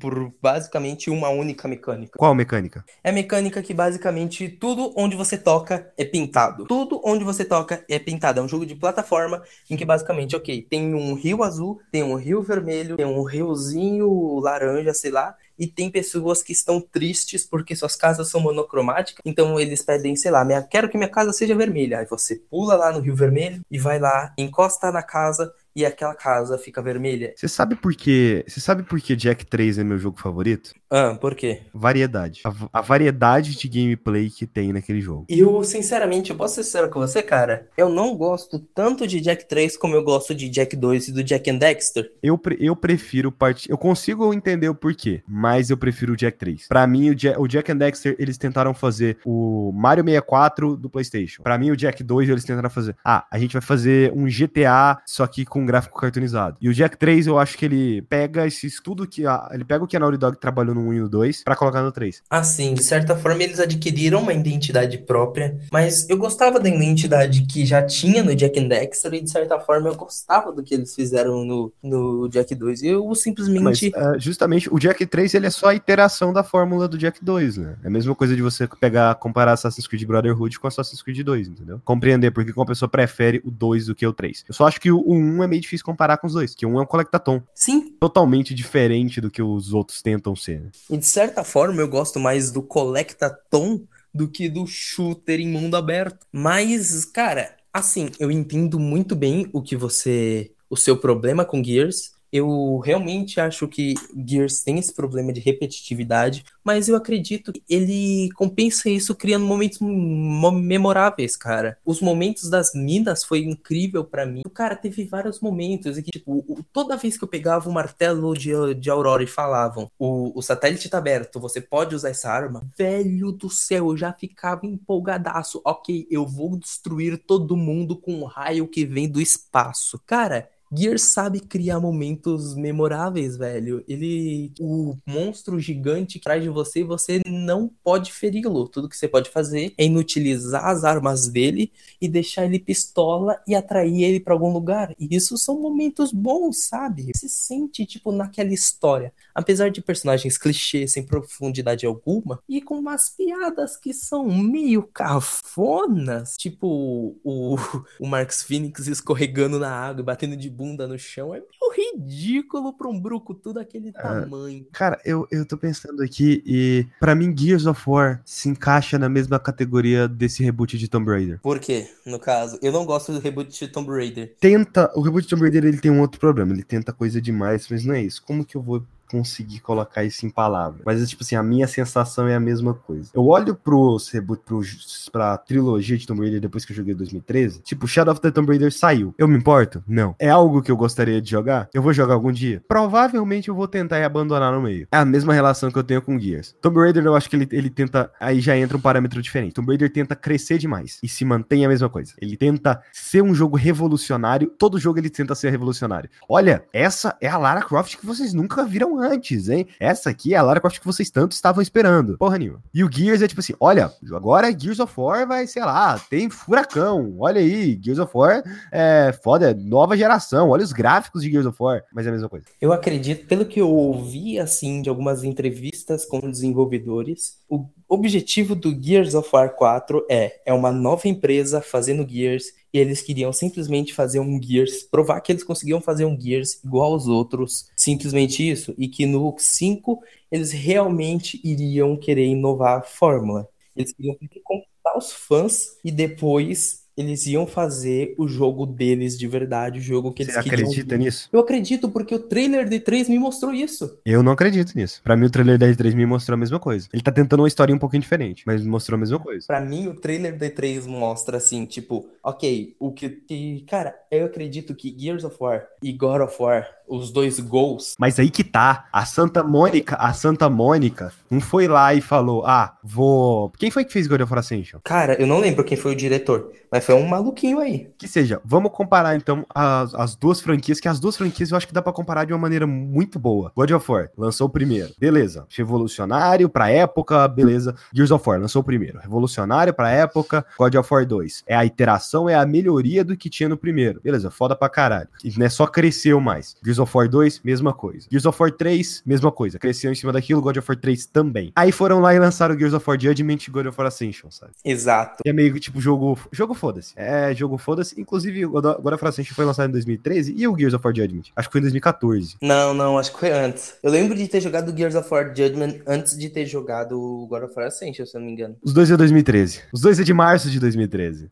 por basicamente uma única mecânica. Qual mecânica? É a mecânica que basicamente tudo onde você toca é pintado. Tudo onde você toca é pintado. É um jogo de plataforma em que basicamente, ok, tem um rio azul, tem um rio vermelho, tem um riozinho laranja, sei lá, e tem pessoas que estão tristes porque suas casas são monocromáticas, então eles pedem, sei lá, minha, quero que minha casa seja vermelha. Aí você pula lá no Rio Vermelho e vai lá, encosta na casa e aquela casa fica vermelha. Você sabe por quê? Você sabe por que Jack 3 é meu jogo favorito? Ah, por quê? Variedade. A, a variedade de gameplay que tem naquele jogo. E eu, sinceramente, eu posso ser sincero com você, cara. Eu não gosto tanto de Jack 3 como eu gosto de Jack 2 e do Jack and Dexter. Eu, pre- eu prefiro part... Eu consigo entender o porquê, mas eu prefiro o Jack 3. Pra mim, o, Ja- o Jack and Dexter, eles tentaram fazer o Mario 64 do PlayStation. Pra mim, o Jack 2, eles tentaram fazer. Ah, a gente vai fazer um GTA, só que com gráfico cartoonizado. E o Jack 3, eu acho que ele pega esse estudo que. A... Ele pega o que a Naughty Dog trabalhou no 1 e no 2 pra colocar no 3. Assim, de certa forma, eles adquiriram uma identidade própria, mas eu gostava da identidade que já tinha no Jack and Dexter, e de certa forma eu gostava do que eles fizeram no, no Jack 2. Eu Mas simplesmente. é, justamente o Jack 3 ele é só a iteração da fórmula do Jack 2, né? É a mesma coisa de você pegar, comparar Assassin's Creed Brotherhood com Assassin's Creed 2, entendeu? Compreender porque uma pessoa prefere o 2 do que o 3. Eu só acho que o, o 1 é meio difícil comparar com os dois, que 1 é um Collectathon, Sim, totalmente diferente do que os outros tentam ser. né? e de certa forma eu gosto mais do Collectathon do que do shooter em mundo aberto. Mas, cara, assim, eu entendo muito bem o que você. O seu problema com Gears. Eu realmente acho que Gears tem esse problema de repetitividade, mas eu acredito que ele compensa isso criando momentos mo- memoráveis, cara. Os momentos das minas foi incrível pra mim. O cara teve vários momentos em que, tipo, toda vez que eu pegava o martelo de, de Aurora e falavam, o, o satélite tá aberto, você pode usar essa arma, velho do céu, eu já ficava empolgadaço. Ok, eu vou destruir todo mundo com um raio que vem do espaço. Cara, Gears sabe criar momentos memoráveis, velho. Ele. O monstro gigante traz de você você não pode feri-lo. Tudo que você pode fazer é inutilizar as armas dele e deixar ele pistola e atrair ele pra algum lugar. E isso são momentos bons, sabe? Você se sente, tipo, naquela história. Apesar de personagens clichês sem profundidade alguma e com umas piadas que são meio cafonas, tipo o, o Marcus Phoenix escorregando na água e batendo de bunda no chão, é meio ridículo pra um brucutu daquele tamanho. Cara, eu, eu tô pensando aqui e pra mim Gears of War se encaixa na mesma categoria desse reboot de Tomb Raider. Por quê? No caso, eu não gosto do reboot de Tomb Raider. Tenta, o reboot de Tomb Raider ele tem um outro problema, ele tenta coisa demais, mas não é isso. Como que eu vou conseguir colocar isso em palavras? Mas tipo assim, a minha sensação é a mesma coisa. Eu olho pros reboot pros, pra trilogia de Tomb Raider depois que eu joguei em 2013, tipo, Shadow of the Tomb Raider saiu. Eu me importo? Não. É algo que eu gostaria de jogar? Eu vou jogar algum dia? Provavelmente eu vou tentar e abandonar no meio. É a mesma relação que eu tenho com Gears. Tomb Raider eu acho que ele, ele tenta, aí já entra um parâmetro diferente. Tomb Raider tenta crescer demais e se mantém a mesma coisa. Ele tenta ser um jogo revolucionário, todo jogo ele tenta ser revolucionário. Olha, essa é a Lara Croft que vocês nunca viram antes, hein? Essa aqui é a Lara Croft que vocês tanto estavam esperando. Porra nenhuma. E o Gears é tipo assim, olha, agora Gears of War vai, sei lá, tem furacão. Olha aí, Gears of War é foda, é nova geração. Olha os gráficos de Gears of War, mas é a mesma coisa. Eu acredito, pelo que eu ouvi, assim, de algumas entrevistas com desenvolvedores, o objetivo do Gears of War 4 é, é uma nova empresa fazendo Gears e eles queriam simplesmente fazer um Gears, provar que eles conseguiam fazer um Gears igual aos outros, simplesmente isso, e que no 5 eles realmente iriam querer inovar a fórmula. Eles queriam conquistar os fãs e depois eles iam fazer o jogo deles de verdade, o jogo que eles Você queriam. acredita nisso? Eu acredito porque o trailer de 3 me mostrou isso. Eu não acredito nisso. Pra mim, o trailer da E3 me mostrou a mesma coisa. Ele tá tentando uma história um pouquinho diferente, mas mostrou a mesma coisa. Pra mim, o trailer de 3 mostra assim, tipo, ok, o que, que. Cara, eu acredito que Gears of War e God of War, os dois gols, Mas aí que tá. A Santa Mônica, a Santa Mônica não foi lá e falou: "Ah, vou". Quem foi que fez God of War Ascension? cara, eu não lembro quem foi o diretor, mas foi um maluquinho aí. Que seja, vamos comparar então as, as duas franquias, que as duas franquias eu acho que dá pra comparar de uma maneira muito boa. God of War lançou o primeiro, beleza. Revolucionário pra época, beleza. Gears of War lançou o primeiro, revolucionário pra época. God of War 2 é a iteração, é a melhoria do que tinha no primeiro, beleza. Foda pra caralho. E né, só cresceu mais. Gears of War 2, mesma coisa. Gears of War 3, mesma coisa. Cresceu em cima daquilo, God of War 3 também. Aí foram lá e lançaram Gears of War Judgment e God of War Ascension, sabe? Exato. E é meio que tipo jogo. Jogo foda-se. É, jogo foda-se. Inclusive, o God of War Ascension foi lançado em 2013 e o Gears of War Judgment. Acho que foi em 2014. Não, não, acho que foi antes. Eu lembro de ter jogado Gears of War Judgment antes de ter jogado o God of War Ascension, se eu não me engano. Os dois é 2013. Os dois é de março de 2013.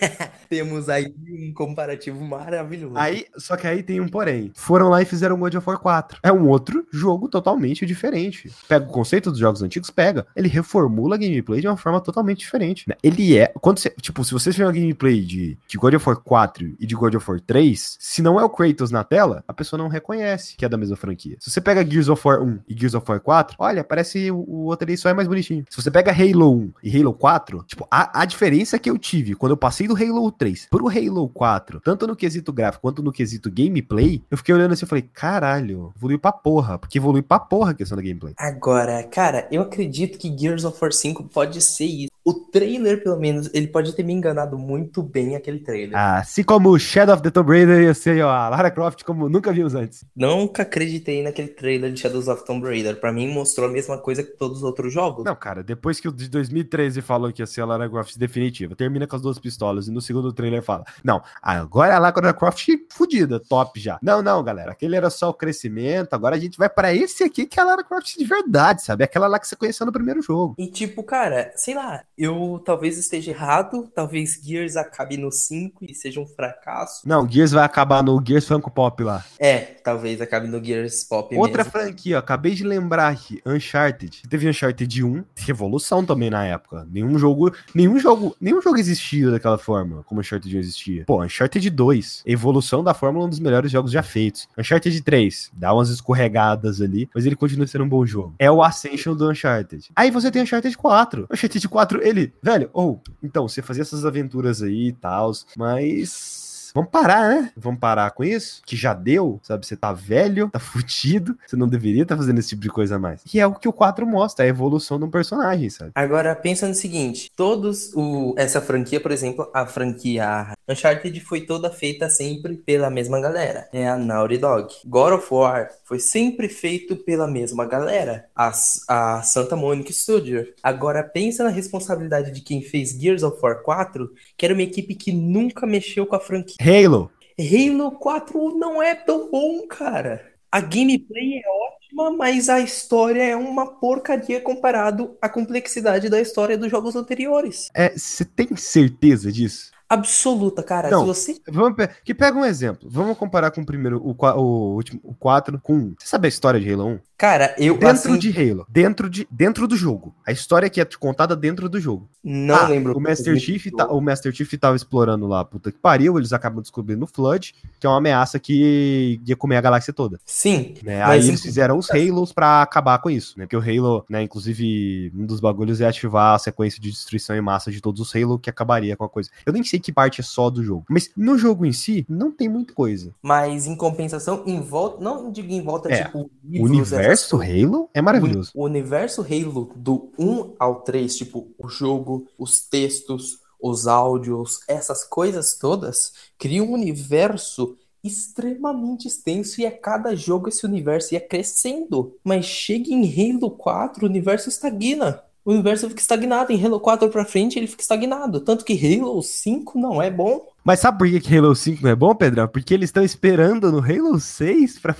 Temos aí um comparativo maravilhoso. Aí, só que aí tem um porém. Foram lá e fizeram God of War 4. É um outro jogo totalmente diferente. Pega o conceito dos jogos antigos, pega. Ele reformula a gameplay de uma forma totalmente diferente. né? Ele é. Quando você, tipo, se você fizer uma gameplay de, de God of War 4 e de God of War 3, se não é o Kratos na tela, a pessoa não reconhece que é da mesma franquia. Se você pega Gears of War 1 e Gears of War 4, olha, parece o, o outro ali só é mais bonitinho. Se você pega Halo 1 e Halo 4, tipo, a, a diferença que eu tive quando eu passei do Halo 3 pro Halo 4, tanto no quesito gráfico quanto no quesito gameplay, eu fiquei olhando assim e falei, caralho, evoluiu pra porra, porque evoluiu pra porra a questão da gameplay. Agora, cara, eu acredito que Gears of War 5 pode ser isso. O trailer, pelo menos, ele pode ter me enganado muito bem aquele trailer. Assim como Shadow of the Tomb Raider ia ser ó, a Lara Croft como nunca vimos antes. Nunca acreditei naquele trailer de Shadows of Tomb Raider. Pra mim, mostrou a mesma coisa que todos os outros jogos. Não, cara, depois que o de 2013 falou que ia ser a Lara Croft definitiva, termina com as duas pistolas e no segundo trailer fala: Não, agora a Lara Croft fudida, top já. Não, não, galera, aquele era só o crescimento, agora a gente vai pra esse aqui que é a Lara Croft de verdade, sabe? Aquela lá que você conheceu no primeiro jogo. E tipo, cara, sei lá, eu talvez esteja errado, talvez Gears acabe no 5 e seja um fracasso. Não, Gears vai acabar no Gears Funko Pop lá. É, talvez acabe no Gears Pop Outra mesmo. franquia, ó, acabei de lembrar aqui, Uncharted. Teve Uncharted 1, revolução também na época. Nenhum jogo, nenhum jogo, nenhum jogo existia daquela forma, como Uncharted 1 existia. Pô, Uncharted 2, evolução da fórmula, um dos melhores jogos já feitos. Uncharted 3, dá umas escorregadas ali, mas ele continua sendo um bom jogo. É o Ascension do Uncharted. Aí você tem Uncharted 4. Uncharted 4, ele, velho, ou, então, você fazia essas aventuras aí e tal, mas Vamos parar, né? Vamos parar com isso? Que já deu, sabe? Você tá velho, tá fudido, você não deveria estar fazendo esse tipo de coisa mais. Que é o que o 4 mostra, a evolução de um personagem, sabe? Agora, pensa no seguinte: todos o, essa franquia, por exemplo, a franquia Uncharted foi toda feita sempre pela mesma galera. É a Naughty Dog. God of War foi sempre feito pela mesma galera. A, a Santa Monica Studio. Agora, pensa na responsabilidade de quem fez Gears of War 4, que era uma equipe que nunca mexeu com a franquia. Halo. Halo 4 não é tão bom, cara. A gameplay é ótima, mas a história é uma porcaria comparado à complexidade da história dos jogos anteriores. É, você tem certeza disso? Absoluta, cara. Não. Se você. Vamos pe- que pega um exemplo. Vamos comparar com o primeiro, o, o último, o 4 com 1. Você sabe a história de Halo 1? Cara, eu Dentro assim, de Halo, dentro, de, dentro do jogo. A história que é contada dentro do jogo. não Ah, lembro. O Master, Chief tá, o Master Chief tava explorando lá, puta que pariu, eles acabam descobrindo o Flood, que é uma ameaça que ia comer a galáxia toda. Sim, Né? Aí em- eles fizeram os Halos pra acabar com isso, né? Porque o Halo, né, inclusive, um dos bagulhos é ativar a sequência de destruição em massa de todos os Halo, que acabaria com a coisa. Eu nem sei que parte é só do jogo, mas no jogo em si, não tem muita coisa. mas em compensação, em volta. Não digo em volta, É, tipo. O universo. Halo é maravilhoso. O universo Halo do 1 ao 3, tipo, o jogo, os textos, os áudios, essas coisas todas, criam um universo extremamente extenso e a cada jogo esse universo ia crescendo. Mas chega em Halo 4, o universo estagna. O universo fica estagnado. Em Halo 4 pra frente, ele fica estagnado. Tanto que Halo 5 não é bom. Mas sabe por que que Halo 5 não é bom, Pedrão? Porque eles estão esperando no Halo 6 pra.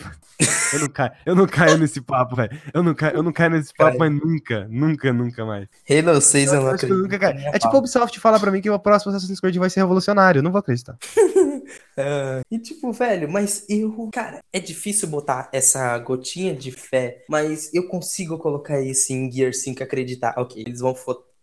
Eu não caio, eu não caio nesse papo, velho. Eu não caio, eu não caio nesse papo, mas nunca, nunca, nunca mais. Halo 6 eu, Eu não acredito. nunca caio. É tipo a Ubisoft falar pra mim que o próximo Assassin's Creed vai ser revolucionário. Eu não vou acreditar. Ah, e tipo, velho, mas eu, cara, é difícil botar essa gotinha de fé, mas eu consigo colocar esse em Gear 5 e acreditar, ok, eles vão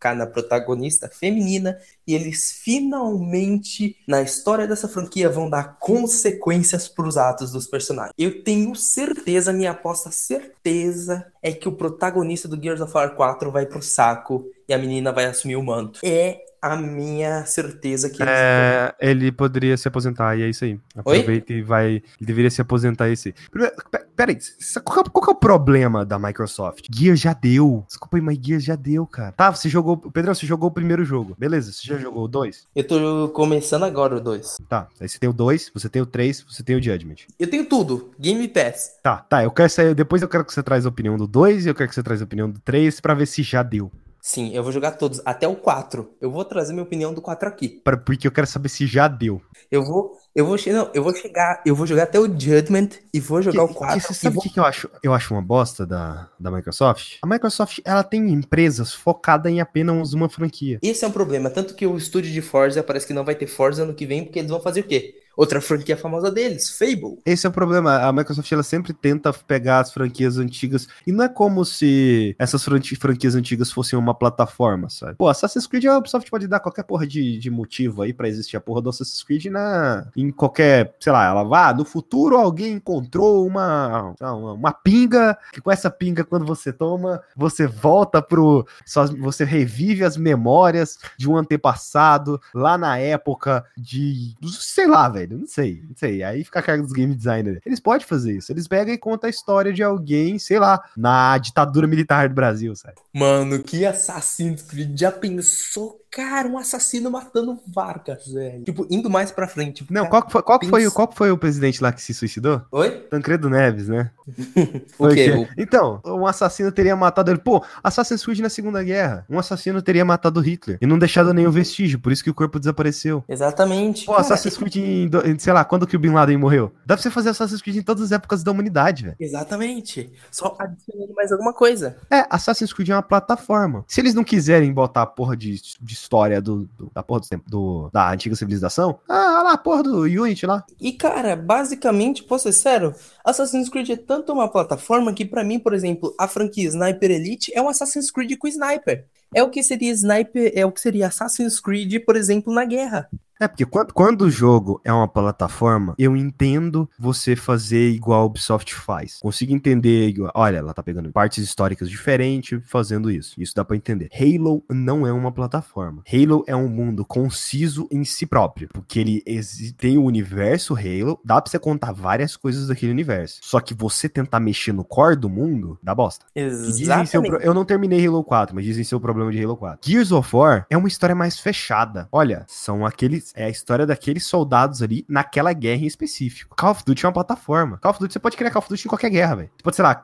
focar na protagonista feminina e eles finalmente, na história dessa franquia, vão dar consequências pros atos dos personagens. Eu tenho certeza, minha aposta certeza é que o protagonista do Gears of War 4 vai pro saco e a menina vai assumir o manto. É a minha certeza que eles É, ele poderia se aposentar, e é isso aí. Aproveita e vai. Ele deveria se aposentar esse. Primeiro, pe- Peraí, qual, é- qual é o problema da Microsoft? Gear já deu. Desculpa aí, mas Gear já deu, cara. Tá, você jogou. Pedrão, você jogou o primeiro jogo. Beleza, você já jogou o dois? Eu tô começando agora o 2. Tá, aí você tem o 2, você tem o 3, você tem o Judgment. Eu tenho tudo. Game Pass. Tá, tá, eu quero sair. Depois eu quero que você traz a opinião do 2 e eu quero que você traz a opinião do 3 pra ver se já deu. Sim, eu vou jogar todos, até o 4. Eu vou trazer minha opinião do 4 aqui. Pra- porque eu quero saber se já deu. Eu vou, eu vou, não, eu vou chegar, eu vou jogar até o Judgment e vou jogar Que- o 4. que você sabe o vou- que, que eu acho? Eu acho uma bosta da, da Microsoft. A Microsoft, ela tem empresas focadas em apenas uma franquia. Esse é um problema, tanto que o estúdio de Forza parece que não vai ter Forza ano que vem, porque eles vão fazer o quê? Outra franquia famosa deles, Fable. Esse é o problema. A Microsoft ela sempre tenta pegar as franquias antigas. E não é como se essas fran- franquias antigas fossem uma plataforma, sabe? Pô, Assassin's Creed a Ubisoft pode dar qualquer porra de, de motivo aí pra existir a porra do Assassin's Creed na, em qualquer. Sei lá, ela vai. Ah, no futuro alguém encontrou uma, uma. uma pinga. Que com essa pinga, quando você toma, você volta pro. você revive as memórias de um antepassado lá na época de. sei lá, velho. Não sei, não sei. Aí fica a carga dos game designers. Eles podem fazer isso. Eles pegam e contam a história de alguém, sei lá, na ditadura militar do Brasil, sabe? Mano, que Assassin's Creed. Já pensou, cara, um assassino matando Vargas, velho? Tipo, indo mais pra frente. Tipo, Não, cara, qual que foi, qual que foi, qual que foi o presidente lá que se suicidou? Oi? Tancredo Neves, né? O quê? O- Então, um assassino teria matado ele. Pô, Assassin's Creed na Segunda Guerra. Um assassino teria matado Hitler e não deixado nenhum vestígio, por isso que o corpo desapareceu. Exatamente. Pô, cara, Assassin's Creed em, em, sei lá, quando que o Bin Laden morreu? Dá pra você fazer Assassin's Creed em todas as épocas da humanidade, velho. Exatamente. Só adicionando mais alguma coisa. É, Assassin's Creed é uma plataforma. Se eles não quiserem botar a porra de, de história do, do- da porra do do, da antiga civilização, ah, lá, porra do Unity lá. E, cara, basicamente, posso ser sério, Assassin's Creed é tanto uma plataforma que, pra mim, por exemplo, a franquia Sniper Elite é um Assassin's Creed com Sniper. É o que seria Sniper, é o que seria Assassin's Creed, por exemplo, na guerra. É, porque quando, quando o jogo é uma plataforma, eu entendo você fazer igual a Ubisoft faz. Consigo entender, igual- olha, ela tá pegando partes históricas diferentes fazendo isso. Isso dá pra entender. Halo não é uma plataforma. Halo é um mundo conciso em si próprio. Porque ele tem o universo Halo, dá pra você contar várias coisas daquele universo. Só que você tentar mexer no core do mundo, dá bosta. Exatamente. pro- Eu não terminei Halo 4, mas dizem ser o problema de Halo 4. Gears of War é uma história mais fechada. Olha, são aqueles. É a história daqueles soldados ali naquela guerra em específico. Call of Duty é uma plataforma. Call of Duty, você pode criar Call of Duty em qualquer guerra, velho. Você pode, sei lá,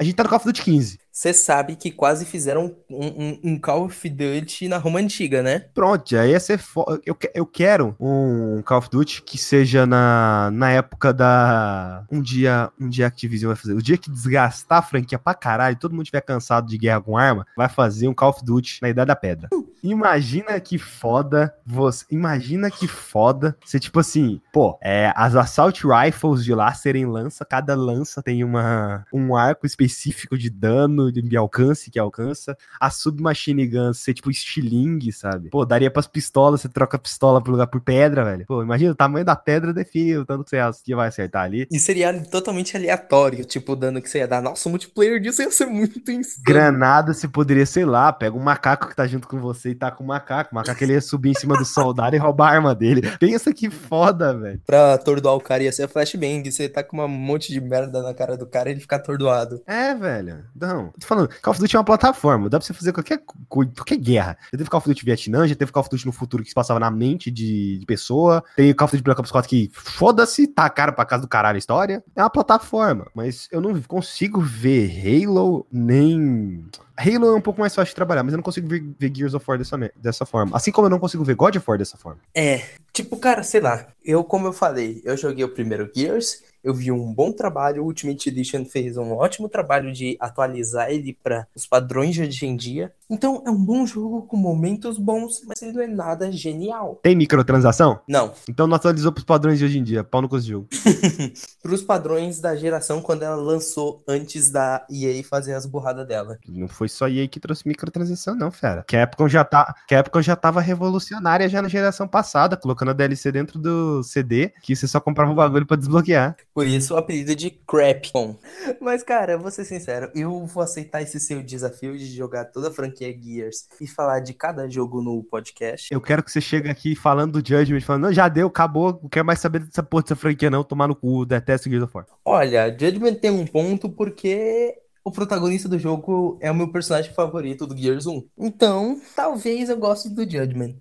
a gente tá no Call of Duty 15. Você sabe que quase fizeram um, um- um Call of Duty na Roma Antiga, né? Pronto, aí ia ser fo... eu, eu quero um Call of Duty que seja na, na época da. Um dia, um dia a Activision vai fazer. O dia que desgastar a franquia pra caralho, todo mundo tiver cansado de guerra com arma, vai fazer um Call of Duty na Idade da Pedra. Imagina que foda você. Imagina que foda. Você, tipo assim, pô, é, as Assault Rifles de lá serem lança, cada lança tem uma, um arco específico de dano, de alcance que alcança. A Submachine Gun ser tipo estilingue, sabe? Pô, daria pras pistolas, você troca a pistola pro lugar por pedra, velho. Pô, imagina o tamanho da pedra define o tanto que você que vai acertar ali. E seria totalmente aleatório, tipo, o dano que você ia dar. Nossa, o multiplayer disso ia ser muito insano. Granada você poderia, sei lá, pega um macaco que tá junto com você e tá com o macaco. O macaco ele ia subir em cima do soldado e roubar a arma dele. Pensa que foda, velho. Pra atordoar o cara ia ser flashbang. Você tá com um monte de merda na cara do cara e ele fica atordoado. É, velho. Não, tô falando, Call of Duty é uma plataforma, dá pra você fazer qualquer qualquer guerra. Já teve Call of Duty Vietnã, já teve Call of Duty no futuro que se passava na mente de, de pessoa. Tem Call of Duty Black Ops 4 que foda-se, tá cara pra casa do caralho a história. É uma plataforma, mas eu não consigo ver Halo nem. Halo é um pouco mais fácil de trabalhar, mas eu não consigo ver, ver Gears of War dessa, dessa forma. Assim como eu não consigo ver God of War dessa forma. É, tipo, cara, sei lá. Eu, como eu falei, eu joguei o primeiro Gears, eu vi um bom trabalho, o Ultimate Edition fez um ótimo trabalho de atualizar ele para os padrões de hoje em dia. Então, é um bom jogo com momentos bons, mas ele não é nada genial. Tem microtransação? Não, Então não atualizou pros padrões de hoje em dia. Pau no desse jogo. para os padrões da geração quando ela lançou antes da EA fazer as burradas dela. Não foi só EA que trouxe microtransação, não, fera. Capcom já, tá, Capcom já tava revolucionária já na geração passada, colocando a DLC dentro do CD, que você só comprava o bagulho pra desbloquear. Por isso o apelido de Crapcom. Mas, cara, vou ser sincero, eu vou aceitar esse seu desafio de jogar toda a franquia Gears e falar de cada jogo no podcast. Eu quero que você chegue aqui falando do Judgment, falando, não, já deu, acabou, não quero mais saber dessa porra dessa franquia não, tomar no cu, detesto Gears of War. Olha, Judgment tem um ponto porque o protagonista do jogo é o meu personagem favorito do Gears 1. Então, talvez eu goste do Judgment.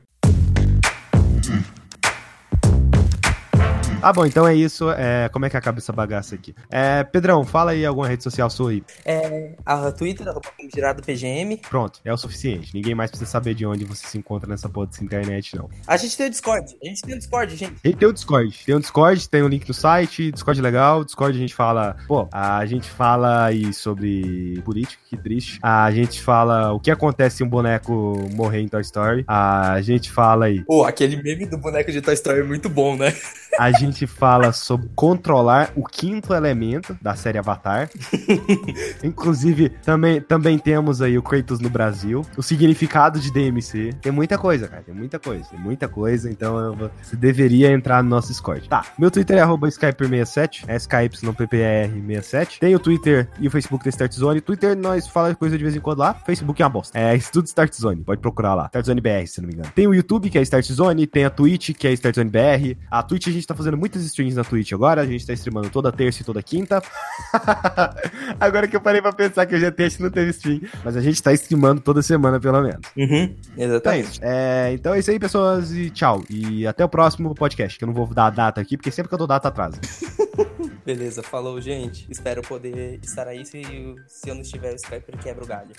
Ah, bom, então é isso. É, como é que acaba essa bagaça aqui? É, Pedrão, fala aí alguma rede social sua aí. É, a Twitter, arroba girado PGM. Pronto, é o suficiente. Ninguém mais precisa saber de onde você se encontra nessa porra dessa internet, não. A gente tem o Discord. A gente tem o Discord, gente. E tem o Discord. Tem o Discord, tem o link no site. Discord é legal. Discord a gente fala. Pô, a gente fala aí sobre política, que triste. A gente fala o que acontece se um boneco morrer em Toy Story. A gente fala aí. Pô, aquele meme do boneco de Toy Story é muito bom, né? A gente fala sobre controlar o quinto elemento da série Avatar. Inclusive, também, também temos aí o Kratos no Brasil, o significado de DMC. Tem muita coisa, cara. Tem muita coisa. Tem muita coisa. Então vou- você deveria entrar no nosso Discord. Tá. Meu Twitter é arroba Skyper67, SKYPPR67. Tem o Twitter e o Facebook da Start Zone. Twitter nós fala coisa de vez em quando lá. Facebook é uma bosta. É Estudo Start Zone. Pode procurar lá. Start Zone BR, se não me engano. Tem o YouTube, que é Start Zone. Tem a Twitch, que é Start Zone BR. A Twitch a gente tá fazendo muitas streams na Twitch agora. A gente tá streamando toda terça e toda quinta. agora que eu parei pra pensar que o GT não teve stream. Mas a gente tá streamando toda semana, pelo menos. Uhum, Então é exatamente. isso. É, então é isso aí, pessoas. E tchau. E até o próximo podcast, que eu não vou dar a data aqui, porque sempre que eu dou data atrasa. Beleza, falou, gente. Espero poder estar aí. Se, se eu não estiver, o Skype quebra o galho.